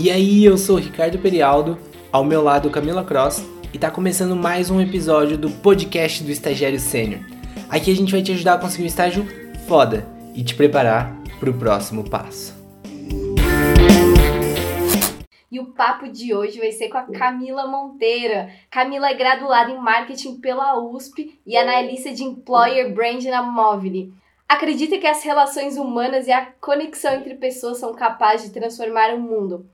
E aí, eu sou Ricardo Perialdo, ao meu lado Camila Cross, e tá começando mais um episódio do podcast do Estagiário Sênior. Aqui a gente vai te ajudar a conseguir um estágio foda e te preparar para o próximo passo. E o papo de hoje vai ser com a Camila Monteira. Camila é graduada em marketing pela USP e analista de employer brand na Movile. Acredita que as relações humanas e a conexão entre pessoas são capazes de transformar o mundo.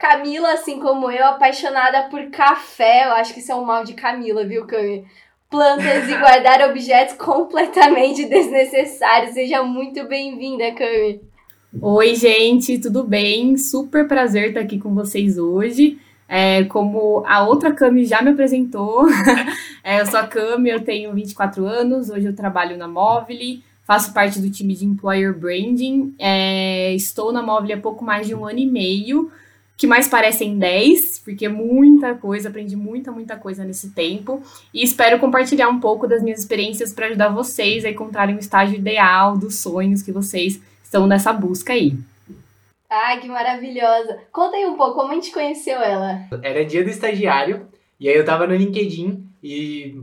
Camila, assim como eu, apaixonada por café. Eu acho que isso é um mal de Camila, viu, Cami? Plantas e guardar objetos completamente desnecessários. Seja muito bem-vinda, Cami. Oi, gente, tudo bem? Super prazer estar aqui com vocês hoje. É, como a outra Cami já me apresentou, é, eu sou a Cami, eu tenho 24 anos, hoje eu trabalho na Móvel faço parte do time de Employer Branding, é, estou na Móvel há pouco mais de um ano e meio, que mais parecem 10, porque muita coisa, aprendi muita, muita coisa nesse tempo, e espero compartilhar um pouco das minhas experiências para ajudar vocês a encontrarem o estágio ideal dos sonhos que vocês estão nessa busca aí. Ai, que maravilhosa! Conta aí um pouco, como a gente conheceu ela? Era dia do estagiário, e aí eu tava no LinkedIn e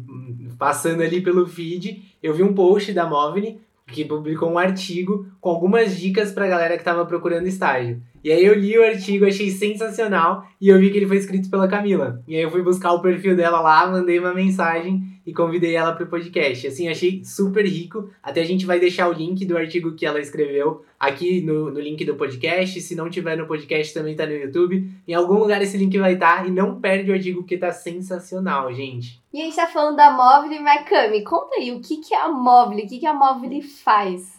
passando ali pelo feed, eu vi um post da Movile que publicou um artigo com algumas dicas pra galera que tava procurando estágio. E aí eu li o artigo, achei sensacional e eu vi que ele foi escrito pela Camila. E aí eu fui buscar o perfil dela lá, mandei uma mensagem e convidei ela para o podcast. Assim, achei super rico. Até a gente vai deixar o link do artigo que ela escreveu aqui no, no link do podcast. Se não tiver no podcast, também tá no YouTube. Em algum lugar esse link vai estar. Tá, e não perde o artigo, porque tá sensacional, gente. E a gente tá falando da Móvel Macami. Conta aí, o que, que é a Móvel? O que, que a Móvel faz?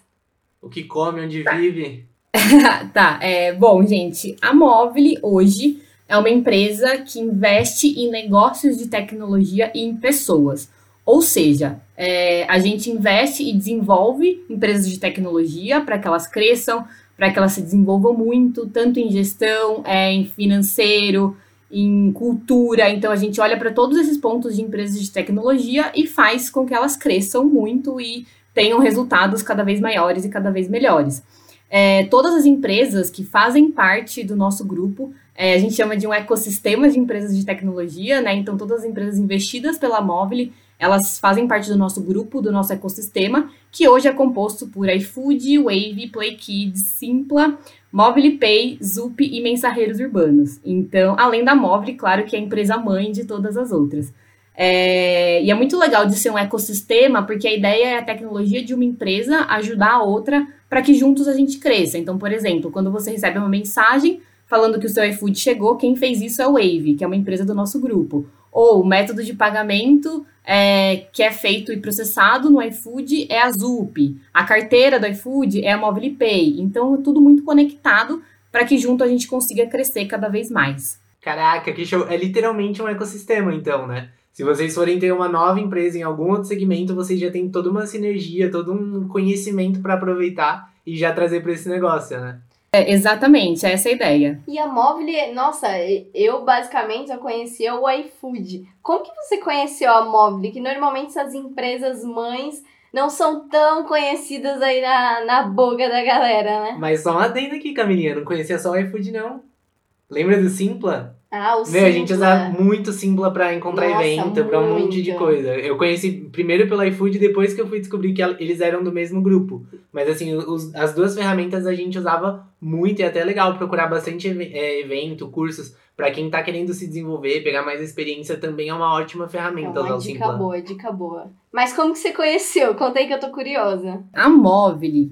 O que come, onde vive? tá, é, bom, gente, a Móvel hoje é uma empresa que investe em negócios de tecnologia e em pessoas. Ou seja, é, a gente investe e desenvolve empresas de tecnologia para que elas cresçam, para que elas se desenvolvam muito, tanto em gestão, é, em financeiro, em cultura. Então a gente olha para todos esses pontos de empresas de tecnologia e faz com que elas cresçam muito e tenham resultados cada vez maiores e cada vez melhores. É, todas as empresas que fazem parte do nosso grupo, é, a gente chama de um ecossistema de empresas de tecnologia, né? Então todas as empresas investidas pela Móvel elas fazem parte do nosso grupo, do nosso ecossistema, que hoje é composto por iFood, Wave, PlayKids, Simpla, Mobile Pay, Zup e Mensarreiros Urbanos. Então, além da Mobile, claro que é a empresa mãe de todas as outras. É, e é muito legal de ser um ecossistema, porque a ideia é a tecnologia de uma empresa ajudar a outra para que juntos a gente cresça. Então, por exemplo, quando você recebe uma mensagem falando que o seu iFood chegou, quem fez isso é o Wave, que é uma empresa do nosso grupo. Ou o método de pagamento é, que é feito e processado no iFood é a Zup. A carteira do iFood é a Mobile Pay. Então, é tudo muito conectado para que junto a gente consiga crescer cada vez mais. Caraca, que show! É literalmente um ecossistema, então, né? Se vocês forem ter uma nova empresa em algum outro segmento, vocês já têm toda uma sinergia, todo um conhecimento para aproveitar e já trazer para esse negócio, né? É, exatamente, essa é a ideia. E a Móvel, nossa, eu basicamente já conhecia o iFood. Como que você conheceu a Móvel? Que normalmente essas empresas mães não são tão conhecidas aí na, na boca da galera, né? Mas só um adendo aqui, Camilinha, não conhecia só o iFood, não. Lembra do Simpla? Ah, o Meu, Simpla. a gente usa muito Simpla pra encontrar Nossa, evento, pra um monte de muito. coisa. Eu conheci primeiro pelo iFood, depois que eu fui descobrir que eles eram do mesmo grupo. Mas assim, os- as duas ferramentas a gente usava muito e é até legal procurar bastante é, evento, cursos. Pra quem tá querendo se desenvolver, pegar mais experiência, também é uma ótima É ferramenta usar uma dica Simpla. boa, dica boa. Mas como que você conheceu? Conta aí que eu tô curiosa. A Móvel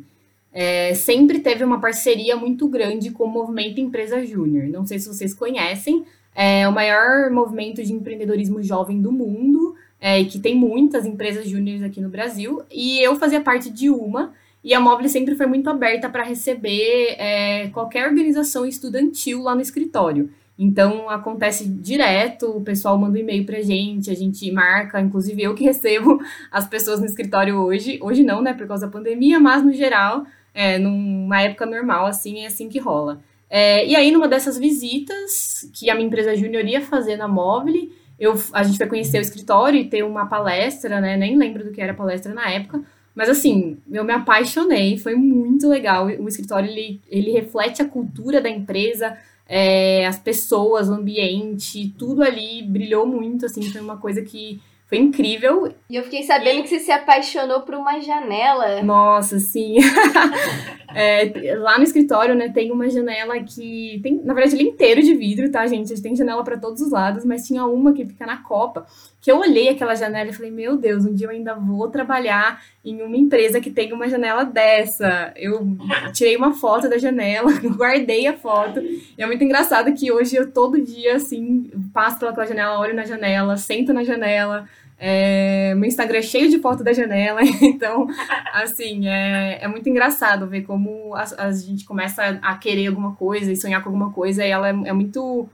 é, sempre teve uma parceria muito grande com o Movimento Empresa Júnior. Não sei se vocês conhecem, é o maior movimento de empreendedorismo jovem do mundo, é, que tem muitas empresas júniores aqui no Brasil, e eu fazia parte de uma, e a Móvel sempre foi muito aberta para receber é, qualquer organização estudantil lá no escritório. Então acontece direto, o pessoal manda um e-mail pra gente, a gente marca, inclusive eu que recebo as pessoas no escritório hoje. Hoje não, né, por causa da pandemia, mas no geral, é, numa época normal, assim, é assim que rola. É, e aí, numa dessas visitas que a minha empresa júnior ia fazer na Móvel, eu, a gente foi conhecer o escritório e ter uma palestra, né? Nem lembro do que era palestra na época. Mas assim, eu me apaixonei, foi muito legal. O escritório, ele, ele reflete a cultura da empresa, é, as pessoas, o ambiente, tudo ali brilhou muito, assim, foi uma coisa que foi incrível. E eu fiquei sabendo que você se apaixonou por uma janela. Nossa, sim. é, lá no escritório, né, tem uma janela que tem, na verdade, ele é inteiro de vidro, tá, gente? A gente tem janela para todos os lados, mas tinha uma que fica na copa, que eu olhei aquela janela e falei, meu Deus, um dia eu ainda vou trabalhar em uma empresa que tem uma janela dessa. Eu tirei uma foto da janela, guardei a foto. E é muito engraçado que hoje eu todo dia, assim, passo pelaquela janela, olho na janela, sento na janela. É, meu Instagram é cheio de foto da janela, então, assim, é, é muito engraçado ver como a, a, gente começa a querer alguma coisa e sonhar com alguma coisa, e ela é, é muito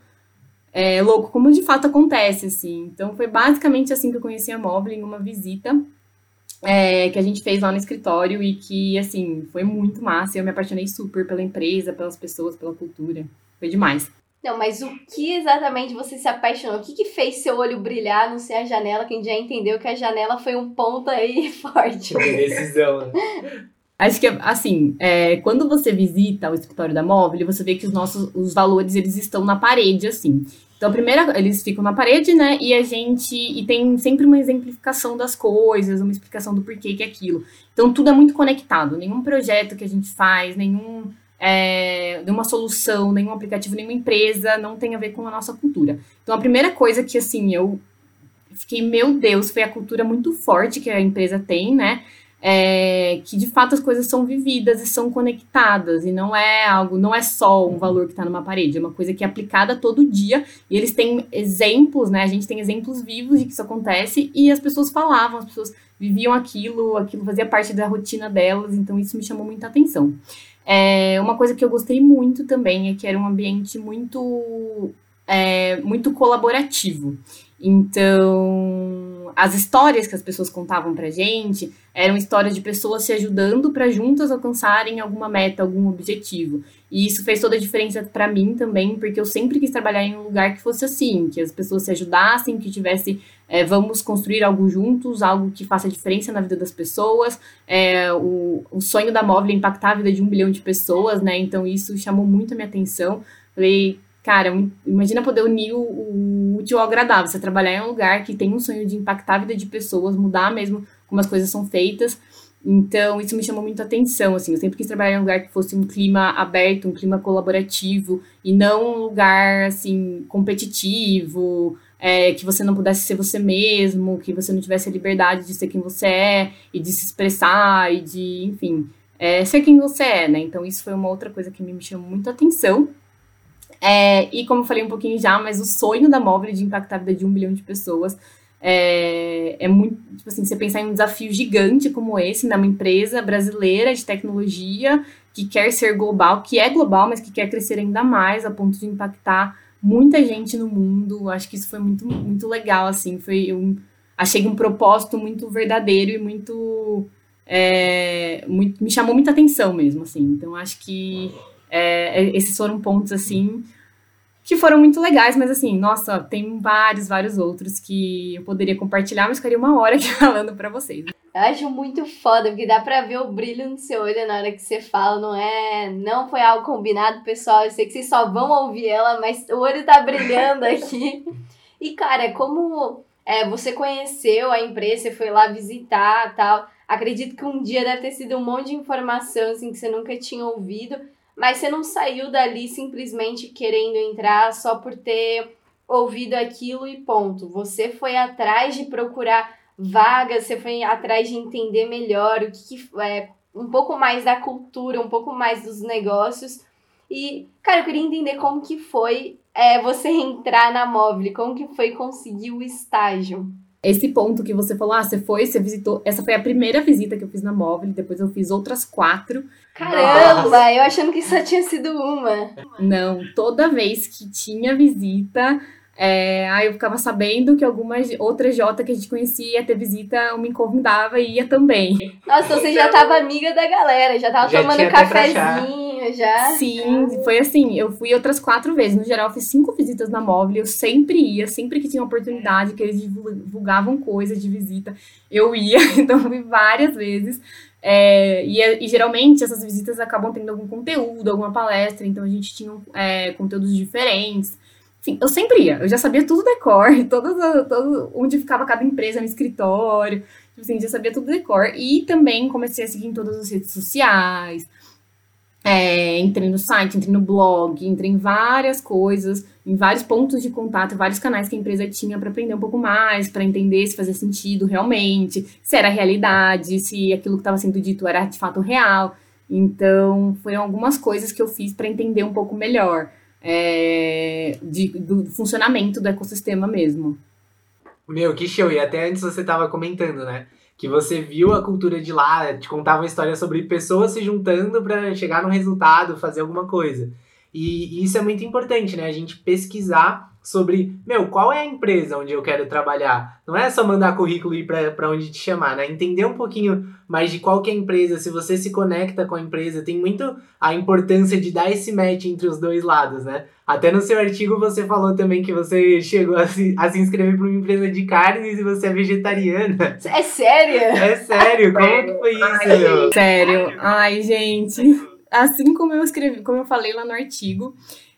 é, louco, como de fato acontece, assim. Então, foi basicamente assim que eu conheci a Mobile, em uma visita é, que a gente fez lá no escritório e que, assim, foi muito massa. Eu me apaixonei super pela empresa, pelas pessoas, pela cultura. Foi demais. Não, mas o que exatamente você se apaixonou? O que, que fez seu olho brilhar, não ser a janela, que a gente já entendeu que a janela foi um ponto aí forte. Decisão, né? Acho que, assim, é, quando você visita o escritório da Móvel, você vê que os nossos os valores, eles estão na parede, assim. Então, a primeira, eles ficam na parede, né, e a gente, e tem sempre uma exemplificação das coisas, uma explicação do porquê que é aquilo. Então, tudo é muito conectado. Nenhum projeto que a gente faz, nenhum é, nenhuma solução, nenhum aplicativo, nenhuma empresa não tem a ver com a nossa cultura. Então, a primeira coisa que, assim, eu fiquei, meu Deus, foi a cultura muito forte que a empresa tem, né? É, que de fato as coisas são vividas e são conectadas e não é algo, não é só um valor que está numa parede, é uma coisa que é aplicada todo dia e eles têm exemplos, né? A gente tem exemplos vivos de que isso acontece e as pessoas falavam, as pessoas viviam aquilo, aquilo fazia parte da rotina delas, então isso me chamou muita atenção. É, uma coisa que eu gostei muito também é que era um ambiente muito, é, muito colaborativo. Então, as histórias que as pessoas contavam pra gente eram histórias de pessoas se ajudando para juntas alcançarem alguma meta, algum objetivo. E isso fez toda a diferença para mim também, porque eu sempre quis trabalhar em um lugar que fosse assim, que as pessoas se ajudassem, que tivesse, é, vamos construir algo juntos, algo que faça diferença na vida das pessoas. É, o, o sonho da móvel é impactar a vida de um bilhão de pessoas, né? Então isso chamou muito a minha atenção. Falei, cara, imagina poder unir o, o útil ao agradável, você trabalhar em um lugar que tem um sonho de impactar a vida de pessoas, mudar mesmo como as coisas são feitas. Então, isso me chamou muito a atenção, assim, eu sempre quis trabalhar em um lugar que fosse um clima aberto, um clima colaborativo, e não um lugar, assim, competitivo, é, que você não pudesse ser você mesmo, que você não tivesse a liberdade de ser quem você é, e de se expressar, e de, enfim, é, ser quem você é, né? Então, isso foi uma outra coisa que me chamou muito a atenção. É, e como eu falei um pouquinho já, mas o sonho da Móvel de impactar a vida de um bilhão de pessoas é, é muito, tipo assim, você pensar em um desafio gigante como esse, numa empresa brasileira de tecnologia que quer ser global, que é global, mas que quer crescer ainda mais a ponto de impactar muita gente no mundo. Acho que isso foi muito, muito legal, assim, foi um, achei um propósito muito verdadeiro e muito, é, muito me chamou muita atenção mesmo, assim. Então acho que é, esses foram pontos assim que foram muito legais, mas assim, nossa, tem vários, vários outros que eu poderia compartilhar, mas ficaria uma hora aqui falando para vocês. Eu acho muito foda, porque dá pra ver o brilho no seu olho na hora que você fala, não é? Não foi algo combinado, pessoal. Eu sei que vocês só vão ouvir ela, mas o olho tá brilhando aqui. E, cara, como é, você conheceu a empresa, foi lá visitar tal. Acredito que um dia deve ter sido um monte de informação assim, que você nunca tinha ouvido. Mas você não saiu dali simplesmente querendo entrar só por ter ouvido aquilo e ponto. Você foi atrás de procurar vagas, você foi atrás de entender melhor o que, que é um pouco mais da cultura, um pouco mais dos negócios. E, cara, eu queria entender como que foi é, você entrar na Mobile, como que foi conseguir o estágio. Esse ponto que você falou, ah, você foi, você visitou. Essa foi a primeira visita que eu fiz na móvel, depois eu fiz outras quatro. Caramba, Nossa. eu achando que só tinha sido uma. Não, toda vez que tinha visita, é, aí eu ficava sabendo que alguma outra Jota que a gente conhecia ia ter visita, eu me convidava e ia também. Nossa, você já tava amiga da galera, já tava já tomando cafezinho já? Sim, foi assim, eu fui outras quatro vezes. No geral, eu fiz cinco visitas na móvel, eu sempre ia, sempre que tinha oportunidade, que eles divulgavam coisas de visita, eu ia, então fui várias vezes. É, e, e, geralmente essas visitas acabam tendo algum conteúdo, alguma palestra, então a gente tinha é, conteúdos diferentes. Enfim, eu sempre ia, eu já sabia tudo decor, todo, todo, onde ficava cada empresa no escritório, tipo assim, já sabia tudo decor. E também comecei a seguir em todas as redes sociais, é, entrei no site, entrei no blog, entrei em várias coisas, em vários pontos de contato, vários canais que a empresa tinha para aprender um pouco mais, para entender se fazia sentido realmente, se era realidade, se aquilo que estava sendo dito era de fato real. Então, foram algumas coisas que eu fiz para entender um pouco melhor é, de, do funcionamento do ecossistema mesmo. Meu, que show! E até antes você estava comentando, né? que você viu a cultura de lá, te contava uma história sobre pessoas se juntando para chegar no resultado, fazer alguma coisa. E, e isso é muito importante, né? A gente pesquisar sobre, meu, qual é a empresa onde eu quero trabalhar. Não é só mandar currículo e ir para onde te chamar, né? Entender um pouquinho mais de qual que é a empresa, se você se conecta com a empresa, tem muito a importância de dar esse match entre os dois lados, né? Até no seu artigo você falou também que você chegou a se, a se inscrever para uma empresa de carnes e você é vegetariana. É sério? É sério? Como que foi isso, meu? Sério. Ai, gente. Assim como eu escrevi, como eu falei lá no artigo,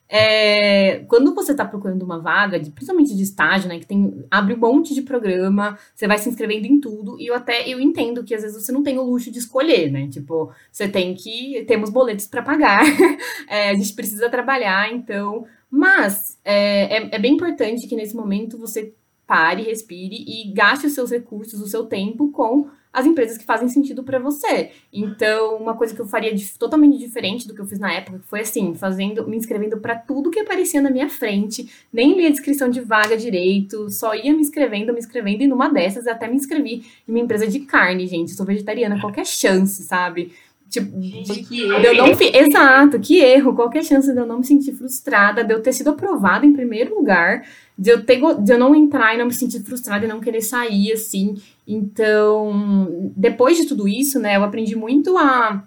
é, quando você está procurando uma vaga, de, principalmente de estágio, né, que tem abre um monte de programa, você vai se inscrevendo em tudo, e eu até eu entendo que às vezes você não tem o luxo de escolher, né? Tipo, você tem que temos boletos para pagar, é, a gente precisa trabalhar, então. Mas é, é, é bem importante que nesse momento você pare, respire e gaste os seus recursos, o seu tempo com as empresas que fazem sentido para você. Então, uma coisa que eu faria de, totalmente diferente do que eu fiz na época foi assim, fazendo, me inscrevendo para tudo que aparecia na minha frente, nem lia a descrição de vaga direito, só ia me inscrevendo, me inscrevendo e numa dessas até me inscrevi em uma empresa de carne, gente. Eu sou vegetariana, qualquer chance, sabe? Tipo, Gente, que erro. Eu não, exato, que erro. Qualquer chance de eu não me sentir frustrada, de eu ter sido aprovada em primeiro lugar, de eu, ter, de eu não entrar e não me sentir frustrada e não querer sair, assim. Então, depois de tudo isso, né, eu aprendi muito a.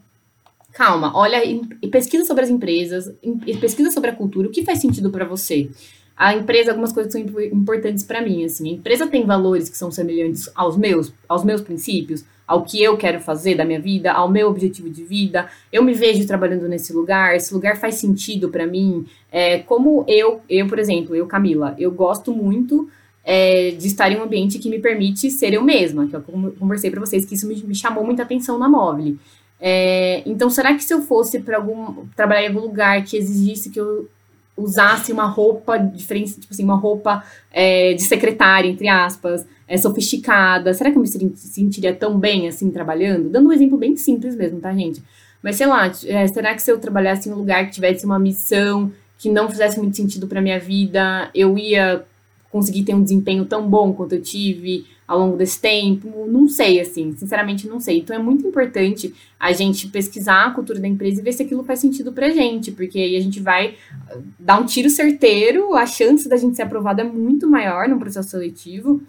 Calma, olha pesquisa sobre as empresas, pesquisa sobre a cultura, o que faz sentido para você. A empresa, algumas coisas são importantes para mim, assim. A empresa tem valores que são semelhantes aos meus, aos meus princípios, ao que eu quero fazer da minha vida, ao meu objetivo de vida. Eu me vejo trabalhando nesse lugar, esse lugar faz sentido para mim. É, como eu, eu, por exemplo, eu, Camila, eu gosto muito é, de estar em um ambiente que me permite ser eu mesma, que eu conversei para vocês que isso me, me, chamou muita atenção na Móvel. É, então, será que se eu fosse para algum trabalhar em algum lugar que exigisse que eu usasse uma roupa diferente, tipo assim, uma roupa é, de secretária, entre aspas, é, sofisticada, será que eu me sentiria tão bem assim trabalhando? Dando um exemplo bem simples mesmo, tá, gente? Mas sei lá, é, será que se eu trabalhasse em um lugar que tivesse uma missão que não fizesse muito sentido para minha vida, eu ia conseguir ter um desempenho tão bom quanto eu tive ao longo desse tempo? Não sei, assim, sinceramente não sei. Então é muito importante a gente pesquisar a cultura da empresa e ver se aquilo faz sentido pra gente, porque aí a gente vai uh, dar um tiro certeiro, a chance da gente ser aprovado é muito maior no processo seletivo.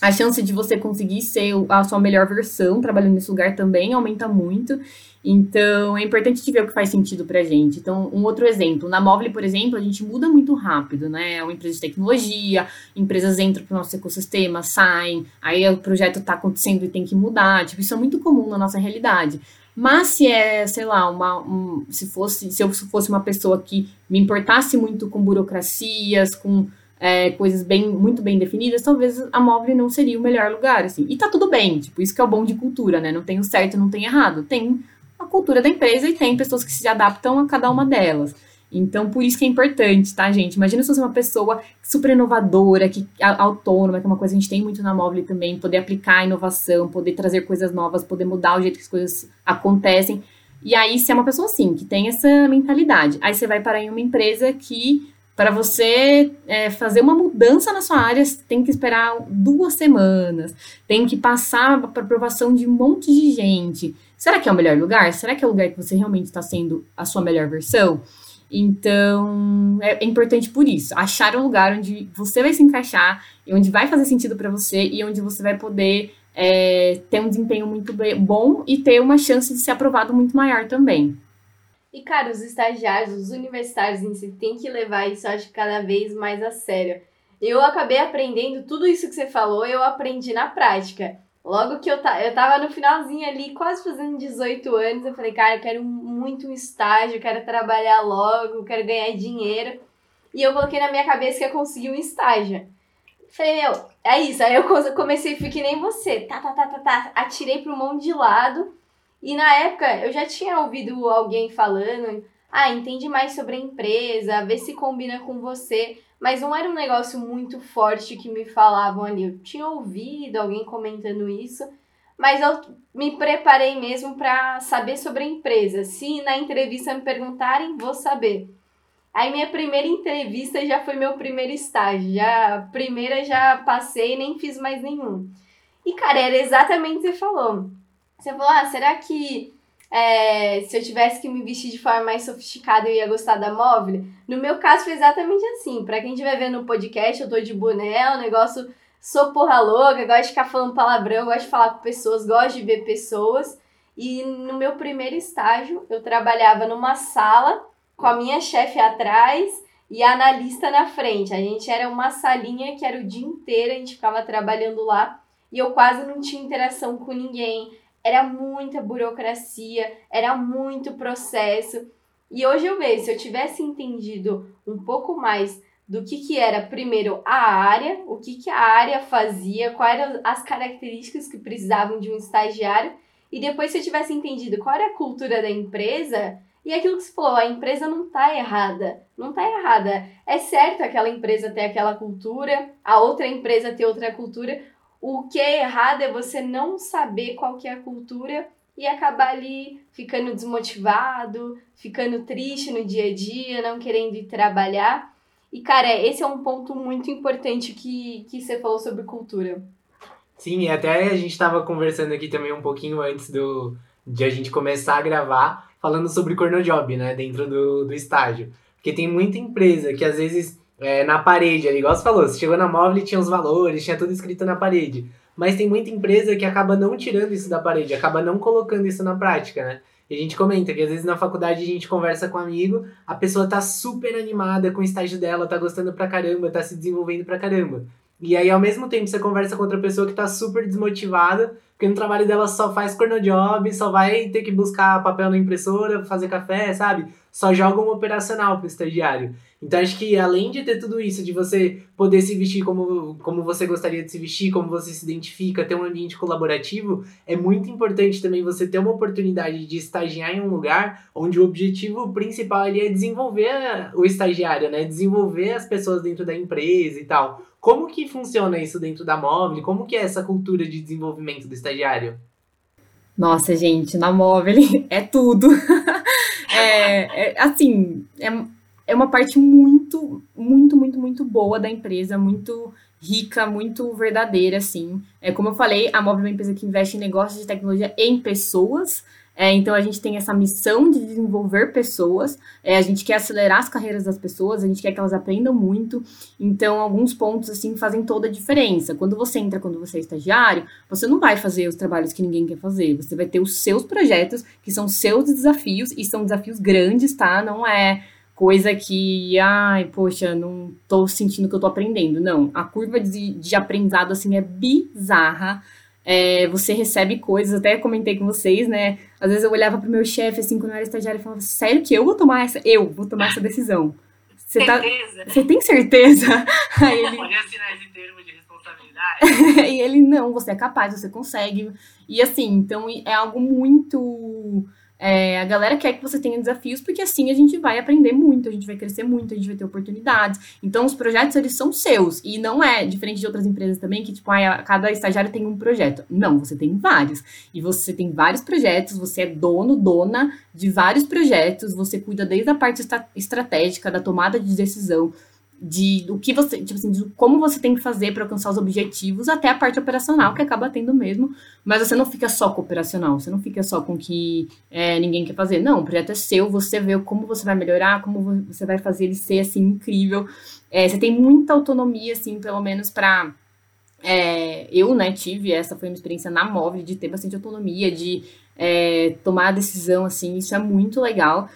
A chance de você conseguir ser a sua melhor versão trabalhando nesse lugar também aumenta muito. Então, é importante ver o que faz sentido pra gente. Então, um outro exemplo, na Móvel, por exemplo, a gente muda muito rápido, né? É uma empresa de tecnologia, empresas entram pro nosso ecossistema, saem, aí o projeto tá acontecendo e tem que mudar. Tipo, isso é muito comum na nossa realidade. Mas se é, sei lá, uma, um, se fosse, se eu fosse uma pessoa que me importasse muito com burocracias, com é, coisas bem, muito bem definidas, talvez a móvel não seria o melhor lugar, assim. E tá tudo bem, tipo, isso que é o bom de cultura, né? Não tem o certo, não tem errado. Tem a cultura da empresa e tem pessoas que se adaptam a cada uma delas. Então, por isso que é importante, tá, gente? Imagina se você é uma pessoa super inovadora, que, autônoma, que é uma coisa que a gente tem muito na Móvel também, poder aplicar inovação, poder trazer coisas novas, poder mudar o jeito que as coisas acontecem. E aí, se é uma pessoa assim, que tem essa mentalidade, aí você vai parar em uma empresa que, para você é, fazer uma mudança na sua área, tem que esperar duas semanas, tem que passar para aprovação de um monte de gente. Será que é o melhor lugar? Será que é o lugar que você realmente está sendo a sua melhor versão? Então, é, é, importante por isso, achar um lugar onde você vai se encaixar, e onde vai fazer sentido para você e onde você vai poder é, ter um desempenho muito bom e ter uma chance de ser aprovado muito maior também. E, cara, os estagiários, os universitários em si, tem que levar isso, acho, cada vez mais a sério. Eu acabei aprendendo tudo isso que você falou, eu aprendi na prática. Logo que eu, ta, eu tava no finalzinho ali, quase fazendo 18 anos, eu falei, cara, eu quero muito um estágio, quero trabalhar logo, quero ganhar dinheiro. E eu coloquei na minha cabeça que eu consegui um estágio. Falei, meu, é isso. Aí eu comecei, fui que nem você. Tá, tá, tá, tá, tá. Atirei para um monte de lado. E na época eu já tinha ouvido alguém falando, ah, entende mais sobre a empresa, vê se combina com você. Mas não era um negócio muito forte que me falavam ali. Eu tinha ouvido alguém comentando isso, mas eu me preparei mesmo para saber sobre a empresa. Se na entrevista me perguntarem, vou saber. Aí minha primeira entrevista já foi meu primeiro estágio. Já, a primeira já passei, nem fiz mais nenhum. E, cara, era exatamente o que você falou. Você falou, ah, será que é, se eu tivesse que me vestir de forma mais sofisticada, eu ia gostar da móvel. No meu caso, foi exatamente assim. Pra quem estiver vendo no podcast, eu tô de boné, o negócio. Sou porra louca, gosto de ficar falando palavrão, gosto de falar com pessoas, gosto de ver pessoas. E no meu primeiro estágio, eu trabalhava numa sala com a minha chefe atrás e a analista na frente. A gente era uma salinha que era o dia inteiro, a gente ficava trabalhando lá e eu quase não tinha interação com ninguém era muita burocracia, era muito processo. E hoje eu vejo, se eu tivesse entendido um pouco mais do que, que era, primeiro, a área, o que, que a área fazia, quais eram as características que precisavam de um estagiário, e depois, se eu tivesse entendido qual era a cultura da empresa, e aquilo que você falou, a empresa não está errada. Não está errada. É certo aquela empresa ter aquela cultura, a outra empresa ter outra cultura, o que é errado é você não saber qual que é a cultura e acabar ali ficando desmotivado, ficando triste no dia a dia, não querendo ir trabalhar. E, cara, esse é um ponto muito importante que, que você falou sobre cultura. Sim, e até a gente estava conversando aqui também um pouquinho antes do, de a gente começar a gravar, falando sobre cornojob, né, dentro do, do estágio. Porque tem muita empresa que às vezes é, na parede ali, igual você falou, você chegou na móvel e tinha os valores, tinha tudo escrito na parede. Mas tem muita empresa que acaba não tirando isso da parede, acaba não colocando isso na prática, né? E a gente comenta que às vezes na faculdade a gente conversa com um amigo, a pessoa tá super animada com o estágio dela, tá gostando pra caramba, tá se desenvolvendo pra caramba. E aí, ao mesmo tempo, você conversa com outra pessoa que tá super desmotivada, porque no trabalho dela só faz cornojob, só vai ter que buscar papel na impressora, fazer café, sabe? Só joga um operacional pro estagiário. Então acho que além de ter tudo isso, de você poder se vestir como, como você gostaria de se vestir, como você se identifica, ter um ambiente colaborativo, é muito importante também você ter uma oportunidade de estagiar em um lugar onde o objetivo principal ali é desenvolver o estagiário, né? Desenvolver as pessoas dentro da empresa e tal. Como que funciona isso dentro da Móvel? Como que é essa cultura de desenvolvimento do estagiário? Nossa, gente, na Móvel é tudo. é, é, assim, é é uma parte muito, muito, muito, muito boa da empresa, muito rica, muito verdadeira, assim. É, como eu falei, a Móvel é uma empresa que investe em negócios de tecnologia em pessoas. É, então a gente tem essa missão de desenvolver pessoas, é, a gente quer acelerar as carreiras das pessoas, a gente quer que elas aprendam muito. Então, alguns pontos assim fazem toda a diferença. Quando você entra, quando você é estagiário, você não vai fazer os trabalhos que ninguém quer fazer. Você vai ter os seus projetos, que são seus desafios, e são desafios grandes, tá? Não é coisa que, ai, poxa, não tô sentindo que eu tô aprendendo. Não, a curva de, de aprendizado, assim, é bizarra. É, você recebe coisas, até comentei com vocês, né? Às vezes eu olhava pro meu chefe, assim, quando eu era estagiário, e falava, sério que eu vou tomar essa? Eu vou tomar essa decisão. Você tá, você tem certeza? Aí ele... Assinar esse termo de responsabilidade. e ele, não, você é capaz, você consegue. E assim, então é algo muito é, a galera quer que você tenha desafios, porque assim a gente vai aprender muito, a gente vai crescer muito, a gente vai ter oportunidades. Então, os projetos, eles são seus. E não é diferente de outras empresas também, que, tipo, ah, cada estagiário tem um projeto. Não, você tem vários. E você tem vários projetos, você é dono, dona de vários projetos, você cuida desde a parte estratégica, da tomada de decisão, de do que você, tipo assim, de como você tem que fazer para alcançar os objetivos, até a parte operacional, que acaba tendo mesmo. Mas você não fica só com o operacional, você não fica só com o que é, ninguém quer fazer. Não, o projeto é seu, você vê como você vai melhorar, como você vai fazer ele ser assim incrível. É, você tem muita autonomia, assim, pelo menos para é, eu, né, tive, essa foi uma experiência na móvel, de ter bastante autonomia, de é, tomar a decisão, assim, isso é muito legal.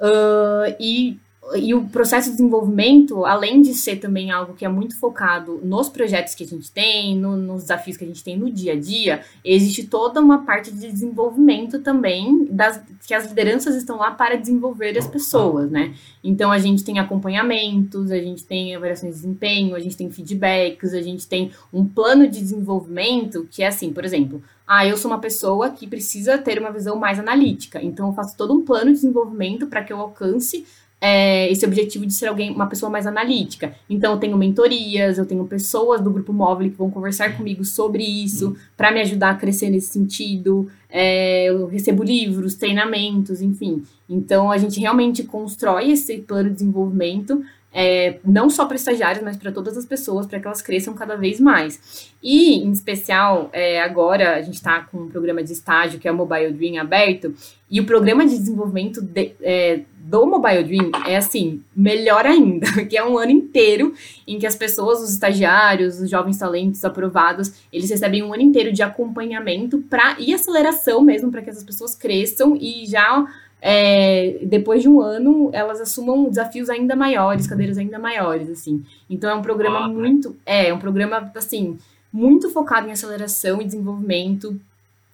Uh, e e o processo de desenvolvimento, além de ser também algo que é muito focado nos projetos que a gente tem, no, nos desafios que a gente tem no dia a dia, existe toda uma parte de desenvolvimento também das que as lideranças estão lá para desenvolver as pessoas, né? Então a gente tem acompanhamentos, a gente tem avaliações de desempenho, a gente tem feedbacks, a gente tem um plano de desenvolvimento que é assim, por exemplo, ah, eu sou uma pessoa que precisa ter uma visão mais analítica, então eu faço todo um plano de desenvolvimento para que eu alcance é, esse objetivo de ser alguém, uma pessoa mais analítica. Então, eu tenho mentorias, eu tenho pessoas do grupo móvel que vão conversar comigo sobre isso, para me ajudar a crescer nesse sentido. É, eu recebo livros, treinamentos, enfim. Então, a gente realmente constrói esse plano de desenvolvimento é, não só para estagiários, mas para todas as pessoas, para que elas cresçam cada vez mais. E, em especial, é, agora a gente está com um programa de estágio que é o Mobile Dream aberto, e o programa de desenvolvimento de, é, do Mobile Dream é assim, melhor ainda, que é um ano inteiro em que as pessoas, os estagiários, os jovens talentos aprovados, eles recebem um ano inteiro de acompanhamento pra, e aceleração mesmo para que essas pessoas cresçam e já é, depois de um ano, elas assumam desafios ainda maiores, cadeiras ainda maiores, assim. Então é um programa ah, muito, é, é um programa, assim, muito focado em aceleração e desenvolvimento.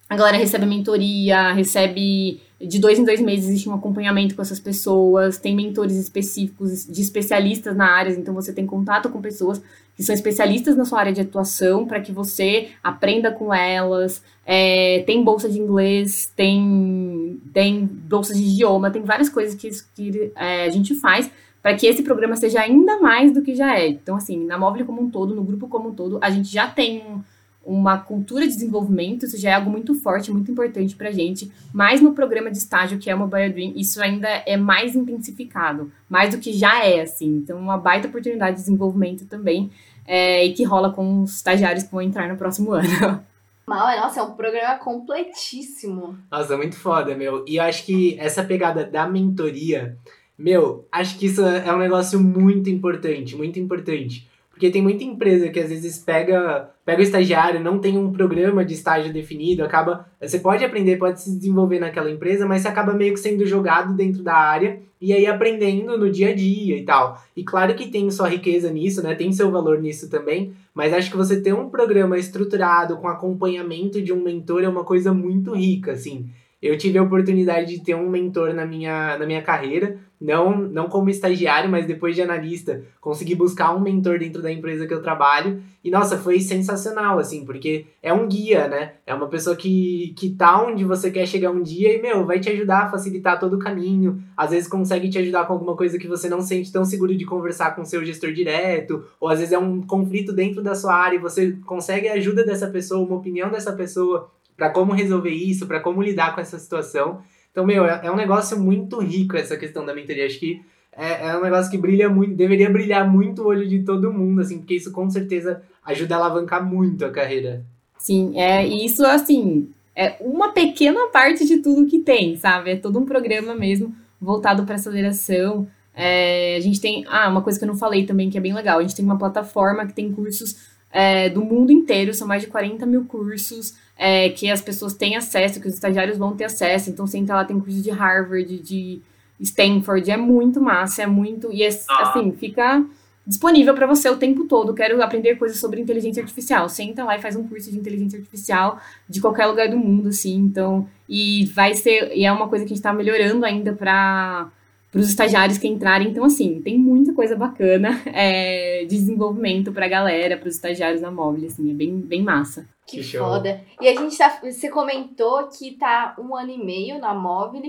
A galera recebe mentoria, recebe de dois em dois meses existe um acompanhamento com essas pessoas, tem mentores específicos de especialistas na área, então você tem contato com pessoas que são especialistas na sua área de atuação para que você aprenda com elas. É, tem bolsa de inglês, tem, tem bolsa de idioma, tem várias coisas que, que é, a gente faz para que esse programa seja ainda mais do que já é. Então, assim, na Móvel como um todo, no grupo como um todo, a gente já tem um uma cultura de desenvolvimento, isso já é algo muito forte, muito importante para a gente, mas no programa de estágio, que é o Mobile Dream, isso ainda é mais intensificado, mais do que já é, assim. Então, uma baita oportunidade de desenvolvimento também, é, e que rola com os estagiários que vão entrar no próximo ano. Mal, nossa, é um programa completíssimo. Nossa, muito foda, meu. E eu acho que essa pegada da mentoria, meu, acho que isso é um negócio muito importante, muito importante. Porque tem muita empresa que às vezes pega, pega o estagiário, não tem um programa de estágio definido, acaba. Você pode aprender, pode se desenvolver naquela empresa, mas você acaba meio que sendo jogado dentro da área e aí aprendendo no dia a dia e tal. E claro que tem sua riqueza nisso, né? Tem seu valor nisso também, mas acho que você ter um programa estruturado com acompanhamento de um mentor é uma coisa muito rica, assim. Eu tive a oportunidade de ter um mentor na minha, na minha carreira, não, não como estagiário, mas depois de analista, consegui buscar um mentor dentro da empresa que eu trabalho. E nossa, foi sensacional, assim, porque é um guia, né? É uma pessoa que, que tá onde você quer chegar um dia e, meu, vai te ajudar a facilitar todo o caminho. Às vezes consegue te ajudar com alguma coisa que você não sente tão seguro de conversar com seu gestor direto, ou às vezes é um conflito dentro da sua área e você consegue a ajuda dessa pessoa, uma opinião dessa pessoa para como resolver isso, para como lidar com essa situação. Então, meu, é, é, um negócio muito rico essa questão da mentoria. Acho que é, é um negócio que brilha muito, deveria brilhar muito o olho de todo mundo, assim, porque isso com certeza ajuda a alavancar muito a carreira. Sim, é, isso, assim, é uma pequena parte de tudo que tem, sabe? É todo um programa mesmo voltado para aceleração. É, a gente tem, ah, uma coisa que eu não falei também que é bem legal, a gente tem uma plataforma que tem cursos é, do mundo inteiro, são mais de 40 mil cursos é, que as pessoas têm acesso, que os estagiários vão ter acesso. Então, entra lá, tem curso de Harvard, de Stanford, é muito massa, é muito. E é, ah. assim, fica disponível para você o tempo todo. Quero aprender coisas sobre inteligência artificial. Senta lá e faz um curso de inteligência artificial de qualquer lugar do mundo, assim. Então, e vai ser. E é uma coisa que a gente está melhorando ainda para para os estagiários que entrarem. Então, assim, tem muita coisa bacana é, de desenvolvimento para a galera, para os estagiários na móvel, assim, é bem, bem massa. Que, que foda. E a gente tá, você comentou que tá um ano e meio na móvel,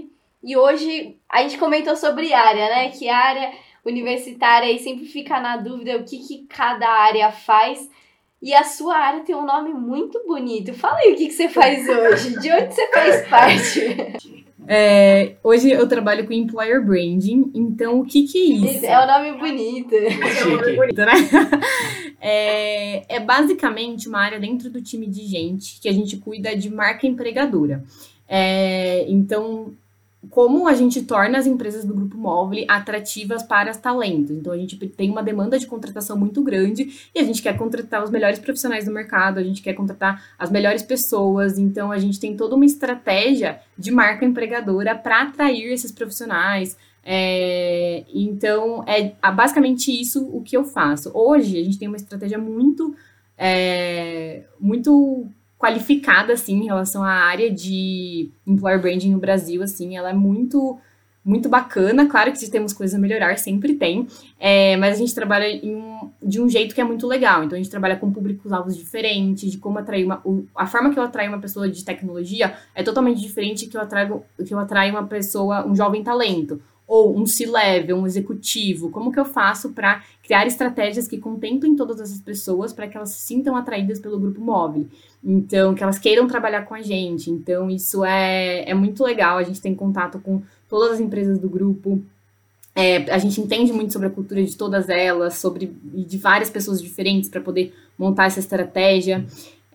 e hoje a gente comentou sobre área, né? Que a área universitária aí sempre fica na dúvida o que, que cada área faz. E a sua área tem um nome muito bonito. Fala aí o que, que você faz hoje, de onde você faz parte. É, hoje eu trabalho com Employer Branding, então o que que é isso? É um nome bonito. É um nome bonito, né? É, é basicamente uma área dentro do time de gente que a gente cuida de marca empregadora. É, então, como a gente torna as empresas do Grupo Móvel atrativas para os talentos. Então, a gente tem uma demanda de contratação muito grande e a gente quer contratar os melhores profissionais do mercado, a gente quer contratar as melhores pessoas. Então, a gente tem toda uma estratégia de marca empregadora para atrair esses profissionais, É, então, é basicamente isso o que eu faço. Hoje, a gente tem uma estratégia muito, é, muito qualificada, assim, em relação à área de employer branding no Brasil, assim, ela é muito muito bacana. Claro que temos coisas a melhorar, sempre tem, é, mas a gente trabalha de um jeito que é muito legal. Então a gente trabalha com públicos-alvos diferentes, de como atrair uma. O, a forma que eu atraio uma pessoa de tecnologia é totalmente diferente que eu atraio, que eu atraio uma pessoa, um jovem talento. Ou um C-level, um executivo. Como que eu faço para criar estratégias que contemplem todas essas pessoas para que elas se sintam atraídas pelo grupo móvel? Então, que elas queiram trabalhar com a gente. Então, isso é, é muito legal. A gente tem contato com todas as empresas do grupo. É, a gente entende muito sobre a cultura de todas elas, sobre de várias pessoas diferentes para poder montar essa estratégia.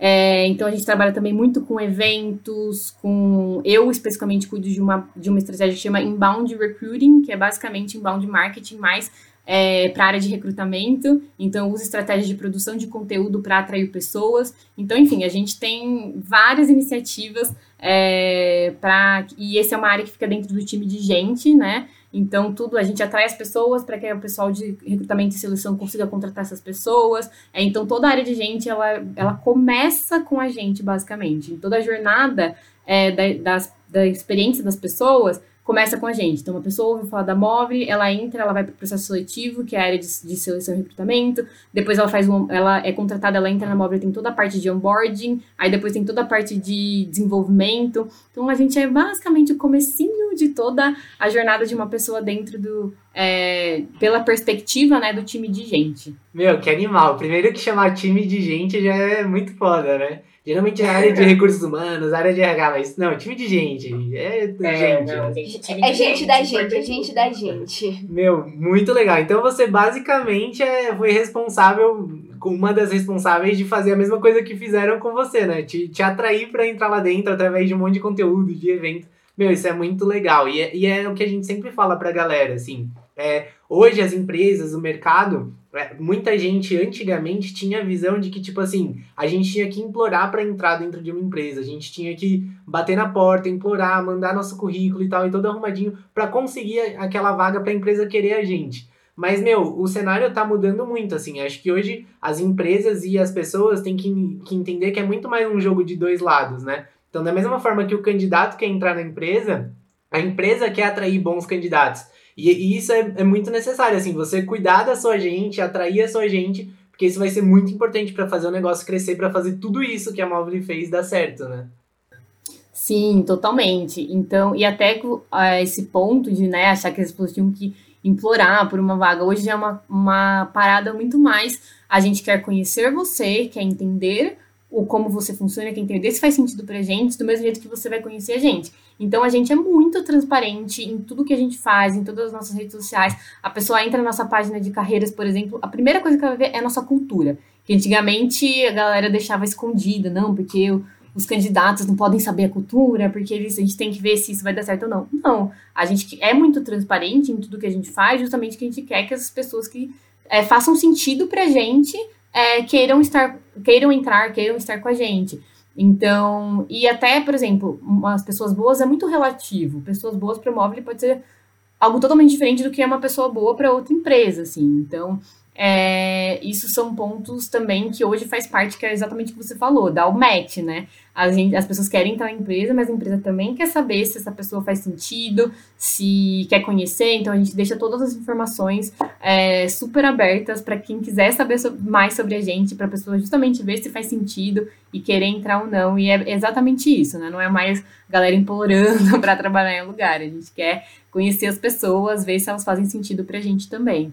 É, então a gente trabalha também muito com eventos, com eu especificamente cuido de uma, de uma estratégia que chama inbound recruiting, que é basicamente inbound marketing mais é, para a área de recrutamento, então usa estratégias de produção de conteúdo para atrair pessoas. Então, enfim, a gente tem várias iniciativas é, para. E essa é uma área que fica dentro do time de gente, né? Então, tudo a gente atrai as pessoas para que o pessoal de recrutamento e seleção consiga contratar essas pessoas. É, então, toda a área de gente, ela, ela começa com a gente, basicamente. Em toda a jornada é, da, das, da experiência das pessoas, começa com a gente. Então, uma pessoa ouve falar da Móvel, ela entra, ela vai para o processo seletivo, que é a área de, de, seleção e recrutamento. Depois ela faz um, ela é contratada, ela entra na Móvel, tem toda a parte de onboarding, aí depois tem toda a parte de desenvolvimento. Então, a gente é basicamente o comecinho de toda a jornada de uma pessoa dentro do é, pela perspectiva, né, do time de gente. Meu, que animal. Primeiro que chamar time de gente já é muito foda, né? Geralmente é área de recursos humanos, área de RH, mas não, time de gente. É, é gente. Não, gente é gente da gente, é gente da gente. Meu, muito legal. Então você basicamente é, foi responsável, uma das responsáveis de fazer a mesma coisa que fizeram com você, né? Te, te atrair para entrar lá dentro através de um monte de conteúdo, de evento. Meu, isso é muito legal. E é, e é o que a gente sempre fala pra galera, assim. É, hoje as empresas, o mercado, é, muita gente antigamente tinha a visão de que, tipo assim, a gente tinha que implorar para entrar dentro de uma empresa, a gente tinha que bater na porta, implorar, mandar nosso currículo e tal, e todo arrumadinho para conseguir aquela vaga para a empresa querer a gente. Mas, meu, o cenário tá mudando muito, assim. Acho que hoje as empresas e as pessoas têm que, que entender que é muito mais um jogo de dois lados, né? Então, da mesma forma que o candidato quer entrar na empresa, a empresa quer atrair bons candidatos. E, e isso é, é muito necessário, assim, você cuidar da sua gente, atrair a sua gente, porque isso vai ser muito importante para fazer o negócio crescer, para fazer tudo isso que a Móvel fez dar certo, né? Sim, totalmente. Então, e até uh, esse ponto de né, achar que as pessoas tinham que implorar por uma vaga, hoje é uma, uma parada muito mais. A gente quer conhecer você, quer entender o como você funciona, quer entender se faz sentido pra gente, do mesmo jeito que você vai conhecer a gente. Então a gente é muito transparente em tudo que a gente faz, em todas as nossas redes sociais. A pessoa entra na nossa página de carreiras, por exemplo, a primeira coisa que ela vai ver é a nossa cultura. Que antigamente a galera deixava escondida, não, porque os candidatos não podem saber a cultura, porque eles, a gente tem que ver se isso vai dar certo ou não. Não, a gente é muito transparente em tudo que a gente faz, justamente que a gente quer que as pessoas que é, façam sentido pra gente é, queiram estar, queiram entrar, queiram estar com a gente. Então, e até, por exemplo, as pessoas boas é muito relativo. Pessoas boas para o móvel pode ser algo totalmente diferente do que é uma pessoa boa para outra empresa, assim. Então, é, isso são pontos também que hoje faz parte, que é exatamente o que você falou, da o match, né? As, as pessoas querem entrar na empresa, mas a empresa também quer saber se essa pessoa faz sentido, se quer conhecer, então a gente deixa todas as informações é, super abertas para quem quiser saber mais sobre a gente, para a pessoa justamente ver se faz sentido e querer entrar ou não. E é exatamente isso, né? Não é mais galera implorando para trabalhar em um lugar, a gente quer conhecer as pessoas, ver se elas fazem sentido para a gente também.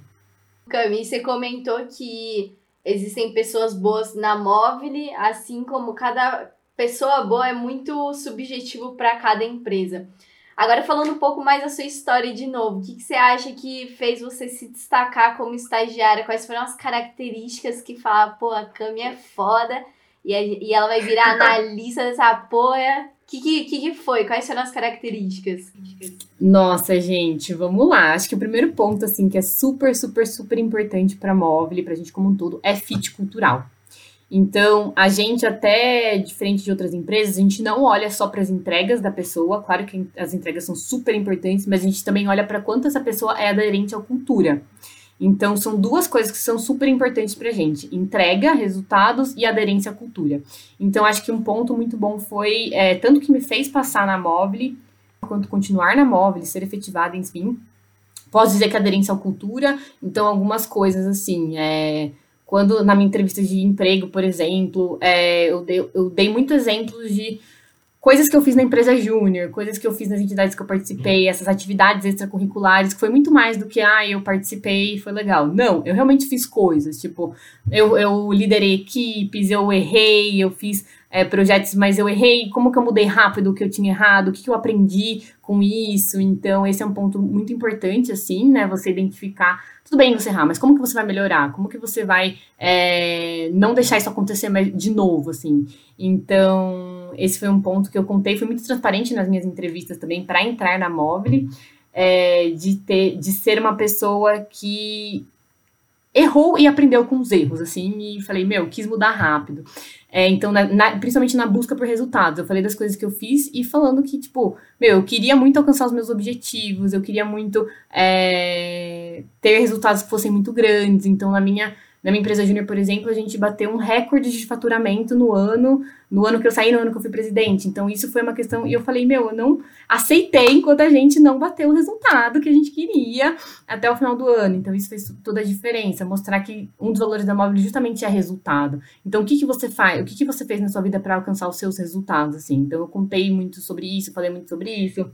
Cami, você comentou que existem pessoas boas na móvel, assim como cada pessoa boa é muito subjetivo para cada empresa. Agora, falando um pouco mais da sua história de novo, o que, que você acha que fez você se destacar como estagiária? Quais foram as características que fala, pô, a Cami é foda e, a, e ela vai virar analista dessa porra? O que, que, que foi? Quais foram as características? Nossa, gente, vamos lá. Acho que o primeiro ponto, assim, que é super, super, super importante para móvel, pra gente como um todo, é fit cultural. Então, a gente até, diferente de outras empresas, a gente não olha só para as entregas da pessoa, claro que as entregas são super importantes, mas a gente também olha para quanto essa pessoa é aderente à cultura. Então, são duas coisas que são super importantes para a gente: entrega, resultados e aderência à cultura. Então, acho que um ponto muito bom foi, é, tanto que me fez passar na Mobile, quanto continuar na Mobile, ser efetivada, enfim. Posso dizer que aderência à cultura, então, algumas coisas assim, é quando na minha entrevista de emprego, por exemplo, é, eu, dei, eu dei muitos exemplos de coisas que eu fiz na empresa júnior, coisas que eu fiz nas entidades que eu participei, essas atividades extracurriculares, que foi muito mais do que, ah, eu participei e foi legal. Não, eu realmente fiz coisas, tipo, eu, eu liderei equipes, eu errei, eu fiz é, projetos, mas eu errei, como que eu mudei rápido o que eu tinha errado, o que, que eu aprendi com isso. Então, esse é um ponto muito importante, assim, né? Você identificar, tudo bem você errar, mas como que você vai melhorar? Como que você vai é, não deixar isso acontecer de novo, assim? Então, esse foi um ponto que eu contei, foi muito transparente nas minhas entrevistas também, para entrar na Mobile, é, de, ter, de ser uma pessoa que errou e aprendeu com os erros, assim, e falei, meu, quis mudar rápido. É, então, na, na, principalmente na busca por resultados. Eu falei das coisas que eu fiz e falando que, tipo, meu, eu queria muito alcançar os meus objetivos, eu queria muito é, ter resultados que fossem muito grandes. Então, na minha na minha empresa júnior, por exemplo, a gente bateu um recorde de faturamento no ano, no ano que eu saí, no ano que eu fui presidente. Então, isso foi uma questão. E eu falei, meu, eu não aceitei enquanto a gente não bateu o resultado que a gente queria até o final do ano. Então, isso fez toda a diferença. Mostrar que um dos valores da móvel justamente é resultado. Então, o que, que você faz? O que, que você fez na sua vida para alcançar os seus resultados? Assim? Então, eu contei muito sobre isso, falei muito sobre isso.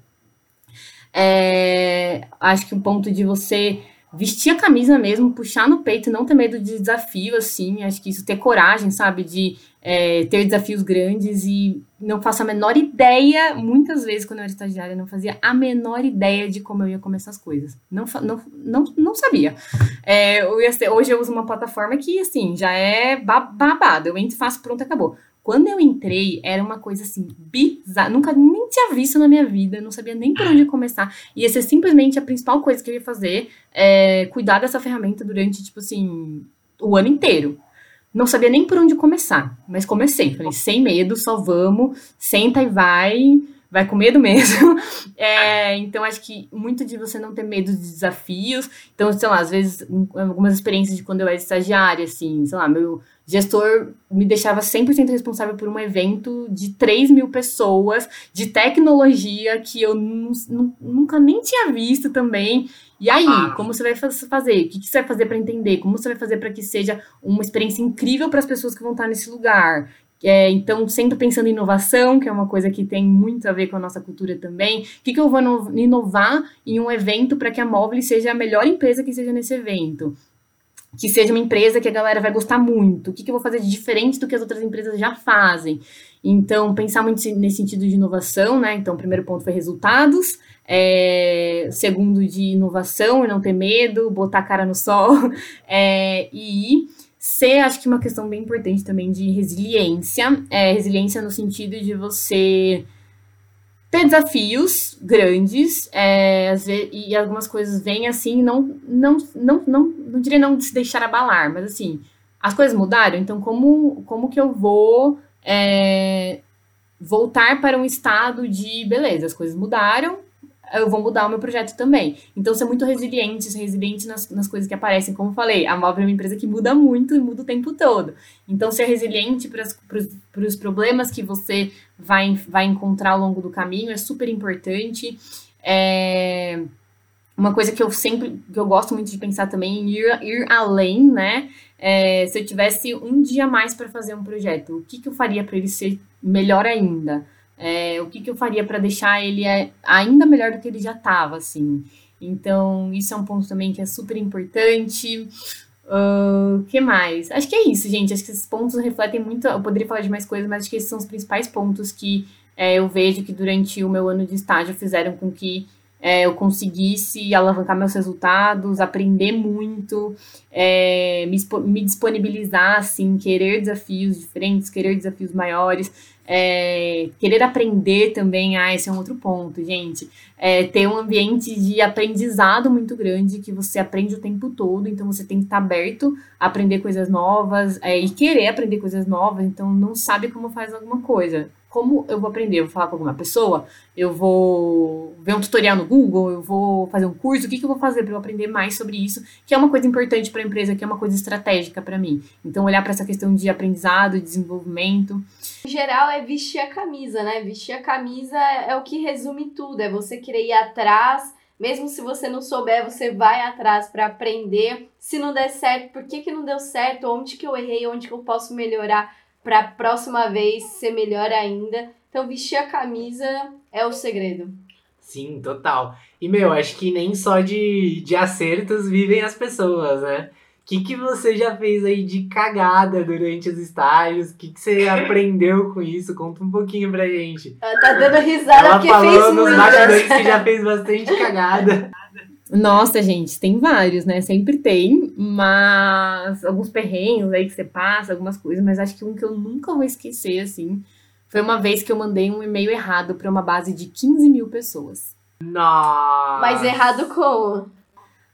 É, acho que o ponto de você vestir a camisa mesmo, puxar no peito, não ter medo de desafio, assim, acho que isso, ter coragem, sabe, de é, ter desafios grandes e não faço a menor ideia, muitas vezes quando eu era estagiária, não fazia a menor ideia de como eu ia começar as coisas, não, não, não, não sabia. É, eu ser, hoje eu uso uma plataforma que, assim, já é babado, eu entro, faço, pronto, acabou. Quando eu entrei, era uma coisa assim, bizarra. Nunca nem tinha visto na minha vida, não sabia nem por onde começar. Ia ser simplesmente a principal coisa que eu ia fazer, é cuidar dessa ferramenta durante, tipo assim, o ano inteiro. Não sabia nem por onde começar, mas comecei. Falei, sem medo, só vamos, senta e vai, vai com medo mesmo. É, então, acho que muito de você não ter medo de desafios. Então, sei lá, às vezes, algumas experiências de quando eu era estagiária, assim, sei lá, meu gestor me deixava 100% responsável por um evento de 3 mil pessoas, de tecnologia que eu nunca nem tinha visto também. E aí, ah. como você vai fazer? O que, você vai fazer para entender? Como você vai fazer para que seja uma experiência incrível para as pessoas que vão estar nesse lugar? É, então, sempre pensando em inovação, que é uma coisa que tem muito a ver com a nossa cultura também. O que, que eu vou inovar em um evento para que a Móvel seja a melhor empresa que seja nesse evento? Que seja uma empresa que a galera vai gostar muito. O que, que eu vou fazer de diferente do que as outras empresas já fazem? Então, pensar muito nesse sentido de inovação, né? Então, o primeiro ponto foi resultados. É, segundo, de inovação e não ter medo, botar a cara no sol. É, e ser, acho que uma questão bem importante também de resiliência. É, resiliência no sentido de você ter desafios grandes é, vezes, e algumas coisas vêm assim, não, não, não, não, não diria não se deixar abalar, mas assim, as coisas mudaram, então como, como que eu vou é, voltar para um estado de beleza, as coisas mudaram, eu vou mudar o meu projeto também. Então, ser muito resiliente, ser resiliente nas, nas coisas que aparecem. Como eu falei, a Móvel é uma empresa que muda muito e muda o tempo todo. Então, ser resiliente para os problemas que você vai, vai encontrar ao longo do caminho é super importante. É uma coisa que eu sempre, que eu gosto muito de pensar também, ir, ir além, né? É, se eu tivesse um dia mais para fazer um projeto, o que, que eu faria para ele ser melhor ainda? É, o que, que eu faria para deixar ele é, ainda melhor do que ele já estava, assim. Então, isso é um ponto também que é super importante. O uh, que mais? Acho que é isso, gente. Acho que esses pontos refletem muito. Eu poderia falar de mais coisas, mas acho que esses são os principais pontos que é, eu vejo que durante o meu ano de estágio fizeram com que é, eu conseguisse alavancar meus resultados, aprender muito, é, me, me, disponibilizar, assim, querer desafios diferentes, querer desafios maiores, é, querer aprender também. Ah, esse é um outro ponto, gente. É, ter um ambiente de aprendizado muito grande, que você aprende o tempo todo, então você tem que estar aberto a aprender coisas novas é, e querer aprender coisas novas, então não sabe como faz alguma coisa como eu vou aprender? Eu vou falar com alguma pessoa? Eu vou ver um tutorial no Google? Eu vou fazer um curso? O que, que eu vou fazer para eu aprender mais sobre isso? Que é uma coisa importante para a empresa, que é uma coisa estratégica para mim. Então, olhar para essa questão de aprendizado, desenvolvimento. Em geral, é vestir a camisa, né? Vestir a camisa é o que resume tudo. É você querer ir atrás. Mesmo se você não souber, você vai atrás para aprender. Se não der certo, por que, que não deu certo? Onde que eu errei? Onde que eu posso melhorar? para a próxima vez ser melhor ainda. Então, vestir a camisa é o segredo. Sim, total. E, meu, acho que nem só de, de acertos vivem as pessoas, né? O que, que você já fez aí de cagada durante os estágios? O que, que você aprendeu com isso? Conta um pouquinho pra gente. Ela tá dando risada Ela porque falou fez nos muitas. bastidores que já fez bastante cagada. Nossa, gente, tem vários, né? Sempre tem, mas alguns perrengues aí que você passa, algumas coisas, mas acho que um que eu nunca vou esquecer, assim, foi uma vez que eu mandei um e-mail errado para uma base de 15 mil pessoas. Nossa! Mas errado como?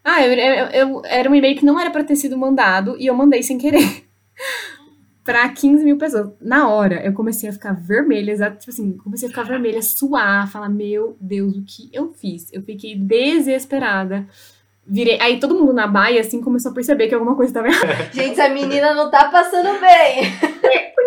Ah, eu, eu, eu- era um e-mail que não era para ter sido mandado e eu mandei sem querer. Pra 15 mil pessoas. Na hora, eu comecei a ficar vermelha, exato, tipo assim, comecei a ficar vermelha, suar, falar, meu Deus, o que eu fiz? Eu fiquei desesperada. Virei. Aí todo mundo na baia, assim, começou a perceber que alguma coisa estava errada. Gente, essa menina não tá passando bem.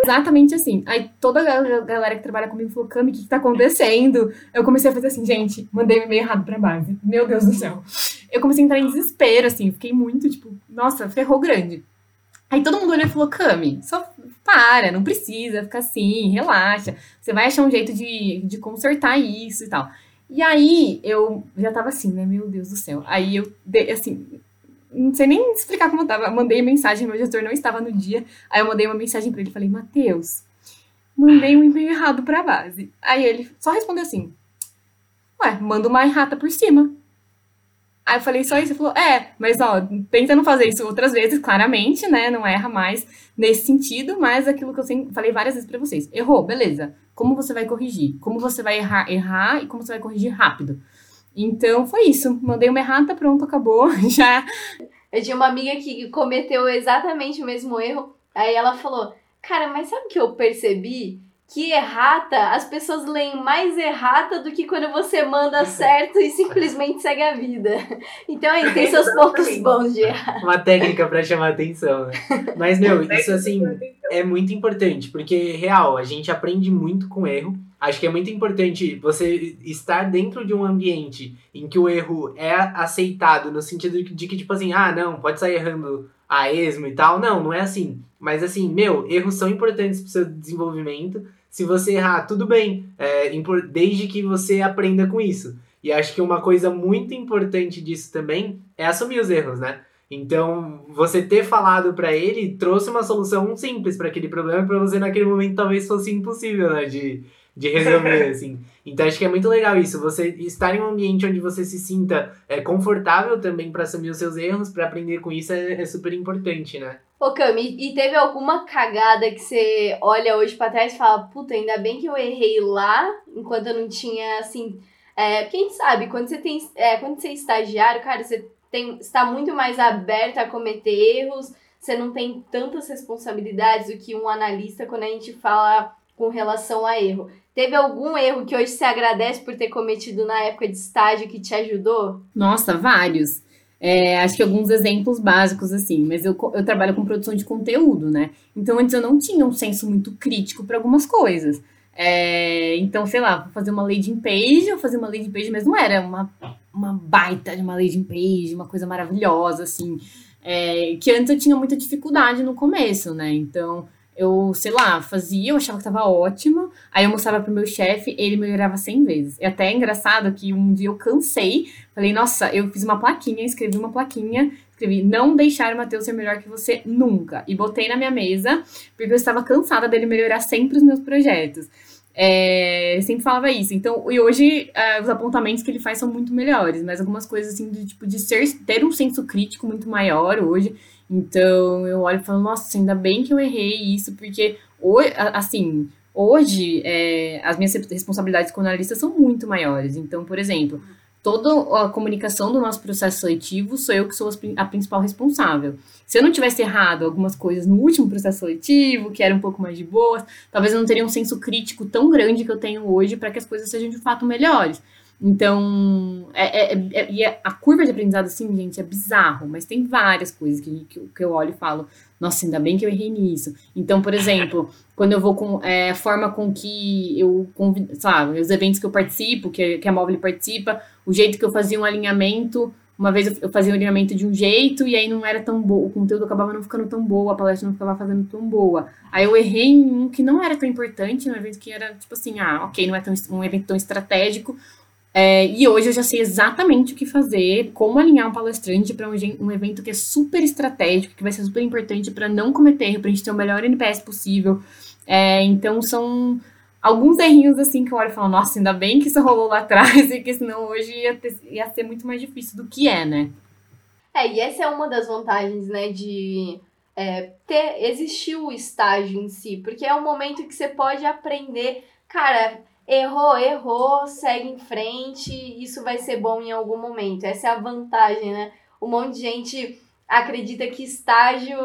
Exatamente assim. Aí toda a gal- galera que trabalha comigo falou, Cami, o que, que tá acontecendo? Eu comecei a fazer assim, gente, mandei o e-mail errado pra base. Meu Deus do céu. Eu comecei a entrar em desespero, assim, fiquei muito, tipo, nossa, ferrou grande. Aí todo mundo olhou e falou, Cami, só para, não precisa ficar assim, relaxa. Você vai achar um jeito de, de consertar isso e tal. E aí eu já tava assim, né, meu Deus do céu. Aí eu, dei, assim, não sei nem explicar como eu tava. Mandei mensagem, meu gestor não estava no dia. Aí eu mandei uma mensagem pra ele, falei, Matheus, mandei um e-mail errado pra base. Aí ele só respondeu assim, ué, manda uma errata por cima. Aí eu falei só isso, ele falou, é, mas ó, tenta não fazer isso outras vezes, claramente, né, não erra mais nesse sentido, mas aquilo que eu falei várias vezes pra vocês, errou, beleza, como você vai corrigir? Como você vai errar, errar e como você vai corrigir rápido? Então foi isso, mandei uma errata, pronto, acabou, já Eu tinha uma amiga que cometeu exatamente o mesmo erro. Aí ela falou: Cara, mas sabe o que eu percebi? Que errata, as pessoas leem mais errata do que quando você manda certo e simplesmente segue a vida. Então aí tem seus pontos bons de errar. Uma técnica pra chamar atenção, né? Mas, meu, isso assim é muito importante, porque, real, a gente aprende muito com erro. Acho que é muito importante você estar dentro de um ambiente em que o erro é aceitado, no sentido de que, tipo assim, ah, não, pode sair errando a esmo e tal. Não, não é assim. Mas, assim, meu, erros são importantes pro seu desenvolvimento. Se você errar, tudo bem, é, desde que você aprenda com isso. E acho que uma coisa muito importante disso também é assumir os erros, né? Então, você ter falado pra ele trouxe uma solução simples para aquele problema, para você naquele momento talvez fosse impossível, né, de, de resolver, assim. Então, acho que é muito legal isso, você estar em um ambiente onde você se sinta é, confortável também para assumir os seus erros, para aprender com isso é, é super importante, né? Ô Cami, e teve alguma cagada que você olha hoje pra trás e fala, puta, ainda bem que eu errei lá, enquanto eu não tinha, assim... É, gente sabe, quando você tem. É, quando você é estagiário, cara, você tem, está muito mais aberto a cometer erros, você não tem tantas responsabilidades do que um analista quando a gente fala com relação a erro. Teve algum erro que hoje você agradece por ter cometido na época de estágio que te ajudou? Nossa, vários. É, acho que alguns exemplos básicos, assim, mas eu, eu trabalho com produção de conteúdo, né? Então antes eu não tinha um senso muito crítico para algumas coisas. É, então, sei lá, vou fazer uma landing page, eu fazer uma landing page, mas não era uma, uma baita de uma landing page, uma coisa maravilhosa, assim. É, que antes eu tinha muita dificuldade no começo, né? Então, eu, sei lá, fazia, eu achava que tava ótima, aí eu mostrava pro meu chefe, ele melhorava 100 vezes. É até engraçado que um dia eu cansei, falei, nossa, eu fiz uma plaquinha, escrevi uma plaquinha, escrevi, não deixar o Matheus ser melhor que você nunca. E botei na minha mesa, porque eu estava cansada dele melhorar sempre os meus projetos. é, sempre falava isso. Então, e hoje é, os apontamentos que ele faz são muito melhores, mas algumas coisas assim de tipo de ser ter um senso crítico muito maior hoje. Então eu olho e falo, nossa, ainda bem que eu errei isso, porque hoje, assim, hoje é, as minhas responsabilidades como analista são muito maiores. Então, por exemplo, toda a comunicação do nosso processo seletivo sou eu que sou a principal responsável. Se eu não tivesse errado algumas coisas no último processo seletivo, que era um pouco mais de boas, talvez eu não teria um senso crítico tão grande que eu tenho hoje para que as coisas sejam de fato melhores. Então, é, é, é, é, a curva de aprendizado, assim, gente, é bizarro, mas tem várias coisas que, que, que, eu olho e falo, nossa, ainda bem que eu errei nisso. Então, por exemplo, quando eu vou com é, a forma com que eu convido, sabe, os eventos que eu participo, que, que a Móvel participa, o jeito que eu fazia um alinhamento, uma vez eu fazia um alinhamento de um jeito e aí não era tão bom, o conteúdo acabava não ficando tão boa, a palestra não ficava fazendo tão boa. Aí eu errei em um que não era tão importante, um evento que era tipo assim, ah, ok, não é tão, um evento tão estratégico, é, e hoje eu já sei exatamente o que fazer, como alinhar um palestrante para um, um, evento que é super estratégico, que vai ser super importante para não cometer erro, para a gente ter o melhor NPS possível. É, então são alguns errinhos assim que eu olho e falo, nossa, ainda bem que isso rolou lá atrás, e que senão hoje ia, ter, ia ser muito mais difícil do que é, né? É, e essa é uma das vantagens, né, de é, ter, existir o estágio em si, porque é um momento que você pode aprender, cara Errou, errou, segue em frente, isso vai ser bom em algum momento. Essa é a vantagem, né? Um monte de gente acredita que estágio,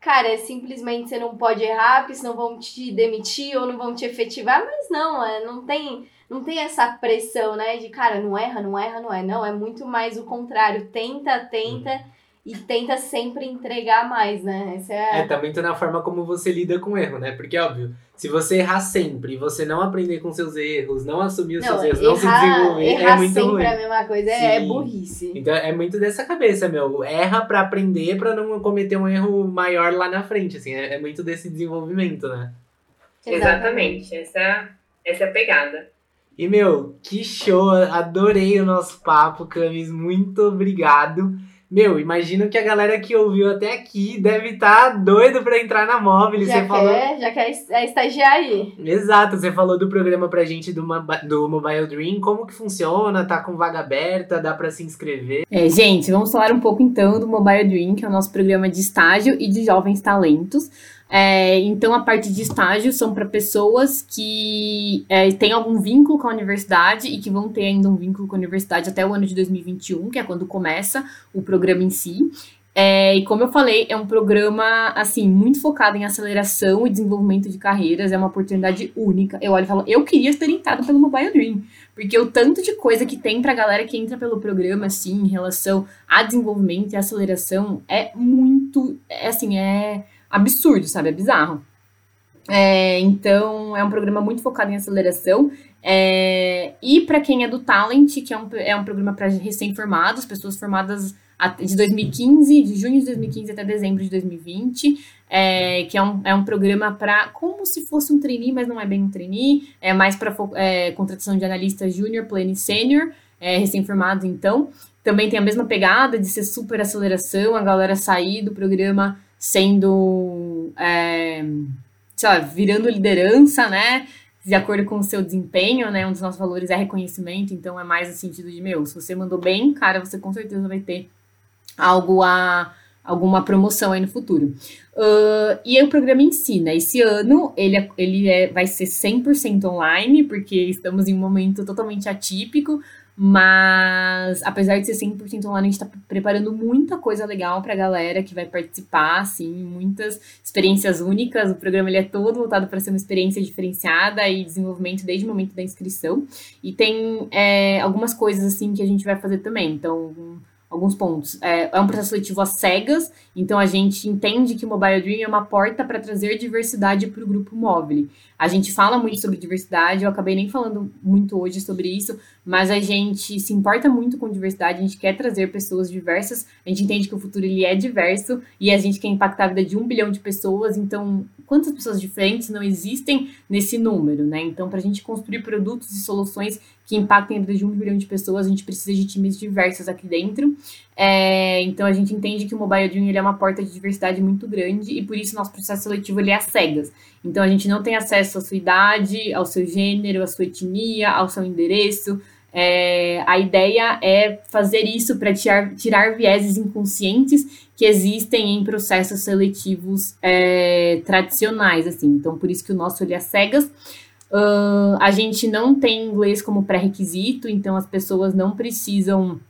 cara, é simplesmente você não pode errar, porque senão vão te demitir ou não vão te efetivar, mas não, é, não tem, não tem essa pressão, né, de cara, não erra, não erra, não é. Não, é muito mais o contrário. Tenta, tenta. Uhum e tenta sempre entregar mais, né? Essa é, é, tá muito na forma como você lida com o erro, né? Porque, óbvio, se você errar sempre e você não aprender com seus erros, não assumir os não, seus erros, errar, não se desenvolver, é errar é muito sempre ruim. é a mesma coisa, é, é burrice. Então é muito dessa cabeça, meu. Erra para aprender, para não cometer um erro maior lá na frente, assim. É, é muito desse desenvolvimento, né? Exatamente. Essa, essa é a pegada. E, meu, que show! Adorei o nosso papo, Camis. Muito obrigado. Meu, imagino que a galera que ouviu até aqui deve estar tá doido para entrar na móvel. Já você quer, falou... já quer é estagiar aí. Exato, você falou do programa pra gente do, do Mobile Dream, como que funciona, tá com vaga aberta, dá para se inscrever. É, gente, vamos falar um pouco então do Mobile Dream, que é o nosso programa de estágio e de jovens talentos. É, então, a parte de estágio são para pessoas que é, têm algum vínculo com a universidade e que vão ter ainda um vínculo com a universidade até o ano de 2021, que é quando começa o programa em si. É, e como eu falei, é um programa, assim, muito focado em aceleração e desenvolvimento de carreiras, é uma oportunidade única. Eu olho e falo, eu queria ter entrado pelo Mobile Dream, porque o tanto de coisa que tem pra galera que entra pelo programa, assim, em relação a desenvolvimento e aceleração, é muito, é, assim, é absurdo, sabe? É bizarro. É, então, é um programa muito focado em aceleração. É, e para quem é do Talent, que é um, é um programa para recém-formados, pessoas formadas de 2015, de junho de 2015 até dezembro de 2020, é, que é um, é um programa para, como se fosse um trainee, mas não é bem um trainee, é mais para é, contratação de analistas júnior, pleno e sênior, é, recém-formados então. Também tem a mesma pegada de ser super aceleração, a galera sair do programa sendo, é, sei lá, virando liderança, né? De acordo com o seu desempenho, né? Um dos nossos valores é reconhecimento, então é mais no sentido de, meu, se você mandou bem, cara, você com certeza vai ter algo a alguma promoção aí no futuro. Uh, e o programa ensina. Esse ano ele, é, ele é, vai ser 100% online, porque estamos em um momento totalmente atípico, mas, apesar de ser 100% online, a gente tá preparando muita coisa legal pra galera que vai participar, assim, muitas experiências únicas. O programa ele é todo voltado para ser uma experiência diferenciada e desenvolvimento desde o momento da inscrição. E tem é, algumas coisas, assim, que a gente vai fazer também. Então, alguns pontos. É, é, um processo seletivo às cegas, então a gente entende que o Mobile Dream é uma porta para trazer diversidade para o grupo móvel. A gente fala muito sobre diversidade, eu acabei nem falando muito hoje sobre isso, mas a gente se importa muito com diversidade, a gente quer trazer pessoas diversas, a gente entende que o futuro ele é diverso e a gente quer impactar a vida de um bilhão de pessoas, então quantas pessoas diferentes não existem nesse número, né? Então, para a gente construir produtos e soluções que impactem a vida de um milhão de pessoas, a gente precisa de times diversos aqui dentro. É, então a gente entende que o Mobile Dream ele é uma porta de diversidade muito grande e por isso nosso processo seletivo ele é às cegas. Então a gente não tem acesso à sua idade, ao seu gênero, à sua etnia, ao seu endereço. É, a ideia é fazer isso para tirar, tirar vieses inconscientes que existem em processos seletivos é, tradicionais, assim. Então, por isso que o nosso ele é cegas. Uh, a gente não tem inglês como pré-requisito, então as pessoas não precisam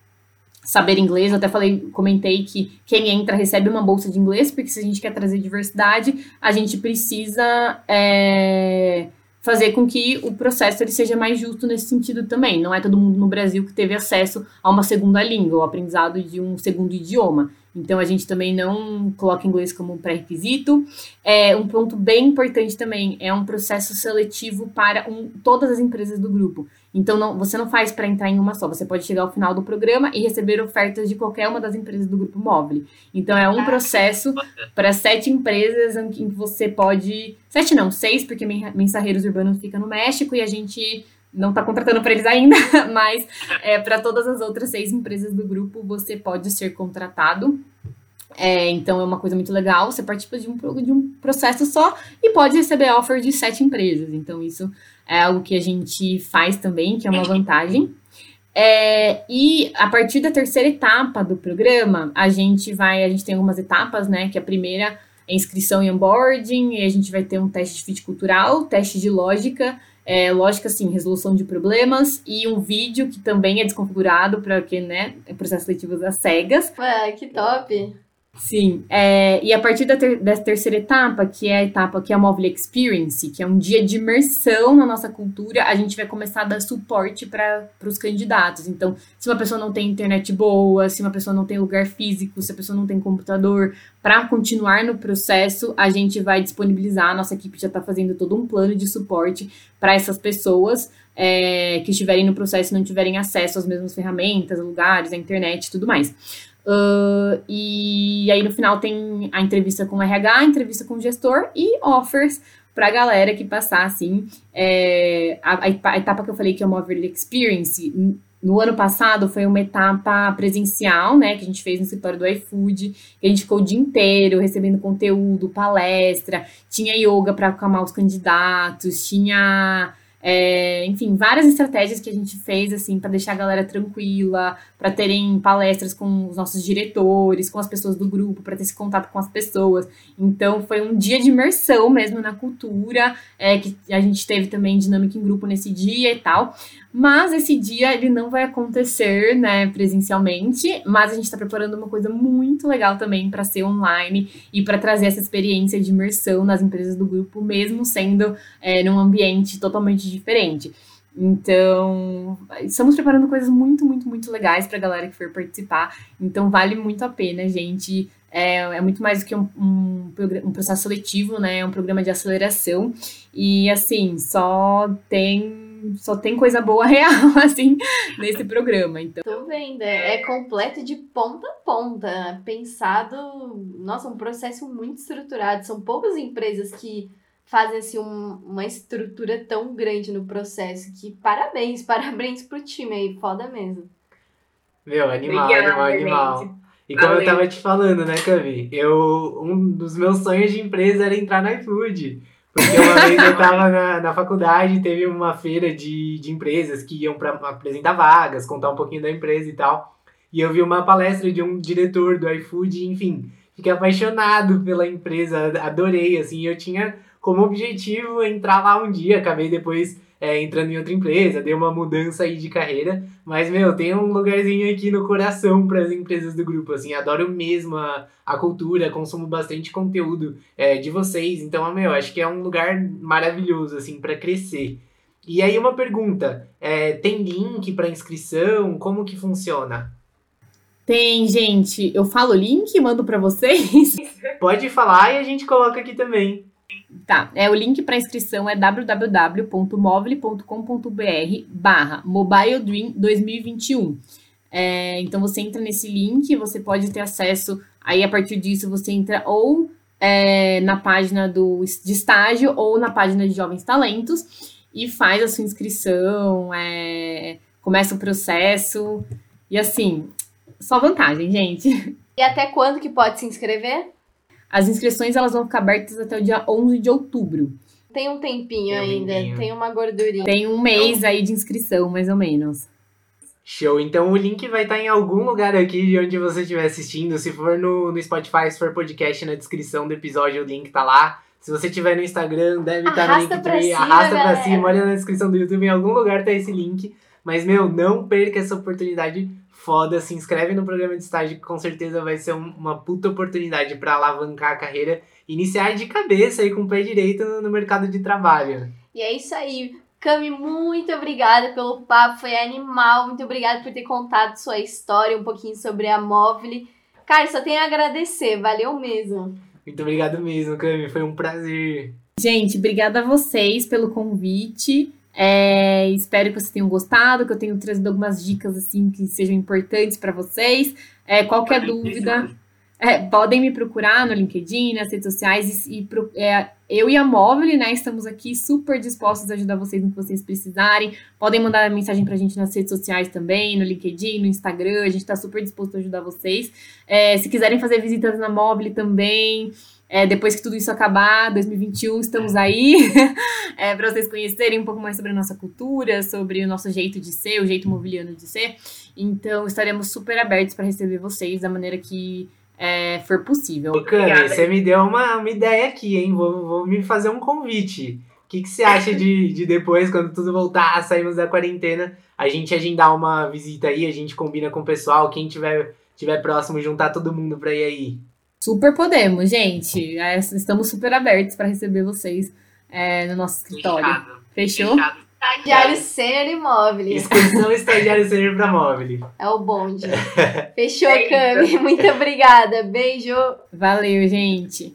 saber inglês. Eu até falei, comentei que quem entra recebe uma bolsa de inglês, porque se a gente quer trazer diversidade, a gente precisa é, fazer com que o processo ele seja mais justo nesse sentido também. Não é todo mundo no Brasil que teve acesso a uma segunda língua, o aprendizado de um segundo idioma. Então a gente também não coloca inglês como pré-requisito. É, um ponto bem importante também é um processo seletivo para um, todas as empresas do grupo. Então não, você não faz para entrar em uma só, você pode chegar ao final do programa e receber ofertas de qualquer uma das empresas do grupo móvel. Então é um ah, processo para sete empresas em que você pode. Sete não, seis, porque Mensarreiros Urbanos fica no México e a gente não está contratando para eles ainda, mas é, para todas as outras seis empresas do grupo você pode ser contratado. É, então é uma coisa muito legal. Você participa de um, de um processo só e pode receber offer de sete empresas. Então, isso é algo que a gente faz também, que é uma vantagem. É, e a partir da terceira etapa do programa, a gente vai, a gente tem algumas etapas, né? Que a primeira é inscrição e onboarding, e a gente vai ter um teste de fit cultural, teste de lógica é, lógica, assim, resolução de problemas e um vídeo que também é desconfigurado para que, né, é processo seletivo às cegas. Ué, que top! Sim, é, e a partir da, ter, da, terceira etapa, que é a etapa que é a Mobile Experience, que é um dia de imersão na nossa cultura, a gente vai começar a dar suporte para os candidatos. Então, se uma pessoa não tem internet boa, se uma pessoa não tem lugar físico, se a pessoa não tem computador, para continuar no processo, a gente vai disponibilizar, a nossa equipe já está fazendo todo um plano de suporte para essas pessoas é, que estiverem no processo e não tiverem acesso às mesmas ferramentas, lugares, a internet e tudo mais. Uh, e aí no final tem a entrevista com o RH, a entrevista com o gestor e offers para a galera que passar, assim, é, a, a, etapa que eu falei que é uma Overly Experience, no ano passado foi uma etapa presencial, né, que a gente fez no escritório do iFood, que a gente ficou o dia inteiro recebendo conteúdo, palestra, tinha yoga para acalmar os candidatos, tinha é, enfim, várias estratégias que a gente fez, assim, para deixar a galera tranquila, para terem palestras com os nossos diretores, com as pessoas do grupo, para ter esse contato com as pessoas. Então, foi um dia de imersão mesmo na cultura, é, que a gente teve também dinâmica em grupo nesse dia e tal. Mas esse dia ele não vai acontecer, né, presencialmente, mas a gente está preparando uma coisa muito legal também para ser online e para trazer essa experiência de imersão nas empresas do grupo, mesmo sendo é, num ambiente totalmente diferente. Então, estamos preparando coisas muito, muito, muito legais para a galera que for participar. Então, vale muito a pena, gente. É, é muito mais do que um, um, um processo seletivo, né? É um programa de aceleração. E, assim, só tem só tem coisa boa real, assim, nesse programa. Então. Tô vendo, é, é completo de ponta a ponta. Pensado, nossa, um processo muito estruturado. São poucas empresas que fazem assim um, uma estrutura tão grande no processo que parabéns, parabéns pro time aí, foda mesmo. Meu, animal, Obrigada, animal, animal. Gente. E como Valeu. eu tava te falando, né, Cami? Eu, um dos meus sonhos de empresa era entrar na iFood. Porque uma vez eu estava na, na faculdade, teve uma feira de, de empresas que iam para apresentar vagas, contar um pouquinho da empresa e tal. E eu vi uma palestra de um diretor do iFood, enfim, fiquei apaixonado pela empresa, adorei, assim, eu tinha como objetivo entrar lá um dia, acabei depois é, entrando em outra empresa, dei uma mudança aí de carreira, mas, meu, tem um lugarzinho aqui no coração para as empresas do grupo, assim, adoro mesmo a, a cultura, consumo bastante conteúdo é, de vocês, então, meu, acho que é um lugar maravilhoso, assim, para crescer. E aí uma pergunta, é, tem link para inscrição? Como que funciona? Tem, gente. Eu falo link, mando para vocês. Pode falar e a gente coloca aqui também. Tá, é, o link para inscrição é www.mobile.com.br barra Mobile Dream 2021. É, então você entra nesse link, você pode ter acesso, aí a partir disso você entra ou é, na página do, de estágio ou na página de Jovens Talentos. e faz a sua inscrição, é, começa o processo. E assim, só vantagem, gente. E até quando que pode se inscrever? As inscrições elas vão ficar abertas até o dia 11 de outubro. Tem um tempinho Tem um ainda, tempinho. tem uma gordurinha. Tem um mês aí de inscrição, mais ou menos. Show. Então o link vai estar em algum lugar aqui de onde você estiver assistindo. Se for no, no Spotify, se for podcast, na descrição do episódio, o link tá lá. Se você tiver no Instagram, deve estar no Arrasta link pra também. cima, Arrasta pra galera. cima, olha na descrição do YouTube, em algum lugar tá esse link. Mas, meu, não perca essa oportunidade foda. Se inscreve no programa de estágio, que com certeza vai ser um- uma puta oportunidade pra alavancar a carreira. Iniciar de cabeça aí com o pé direito no, no mercado de trabalho. E é isso aí. Cami, muito obrigada pelo papo, foi animal. Muito obrigada por ter contado sua história, um pouquinho sobre a Móvel. Cara, só tenho a agradecer, valeu mesmo. Muito obrigado mesmo, Cami. Foi um prazer. Gente, obrigada a vocês pelo convite. É, espero que vocês tenham gostado, que eu tenha trazido algumas dicas assim que sejam importantes para vocês. É, qualquer dúvida, é, podem me procurar no LinkedIn, nas redes sociais e, e é, eu e a Móvel, né, estamos aqui super dispostos a ajudar vocês no que vocês precisarem. Podem mandar mensagem pra gente nas redes sociais também, no LinkedIn, no Instagram, a gente está super disposto a ajudar vocês. É, se quiserem fazer visitas na Móvel também, é, depois que tudo isso acabar, 2021, estamos aí é, para vocês conhecerem um pouco mais sobre a nossa cultura, sobre o nosso jeito de ser, o jeito mobiliano de ser. Então, estaremos super abertos para receber vocês da maneira que é, for possível. Ô, Cami, você me deu uma, uma ideia aqui, hein? Vou, vou me fazer um convite. O que, que você acha de, de depois, quando tudo voltar, sairmos da quarentena, a gente agendar uma visita aí, a gente combina com o pessoal, quem tiver, tiver próximo, juntar todo mundo pra ir aí. Super podemos, gente. É, estamos super abertos para receber vocês é, no nosso escritório. Fechou? Diário Sênior Imóvel. Excursão estagiário sênior pra móvel. É o bonde. Fechou, Cami. Muito obrigada. Beijo. Valeu, gente.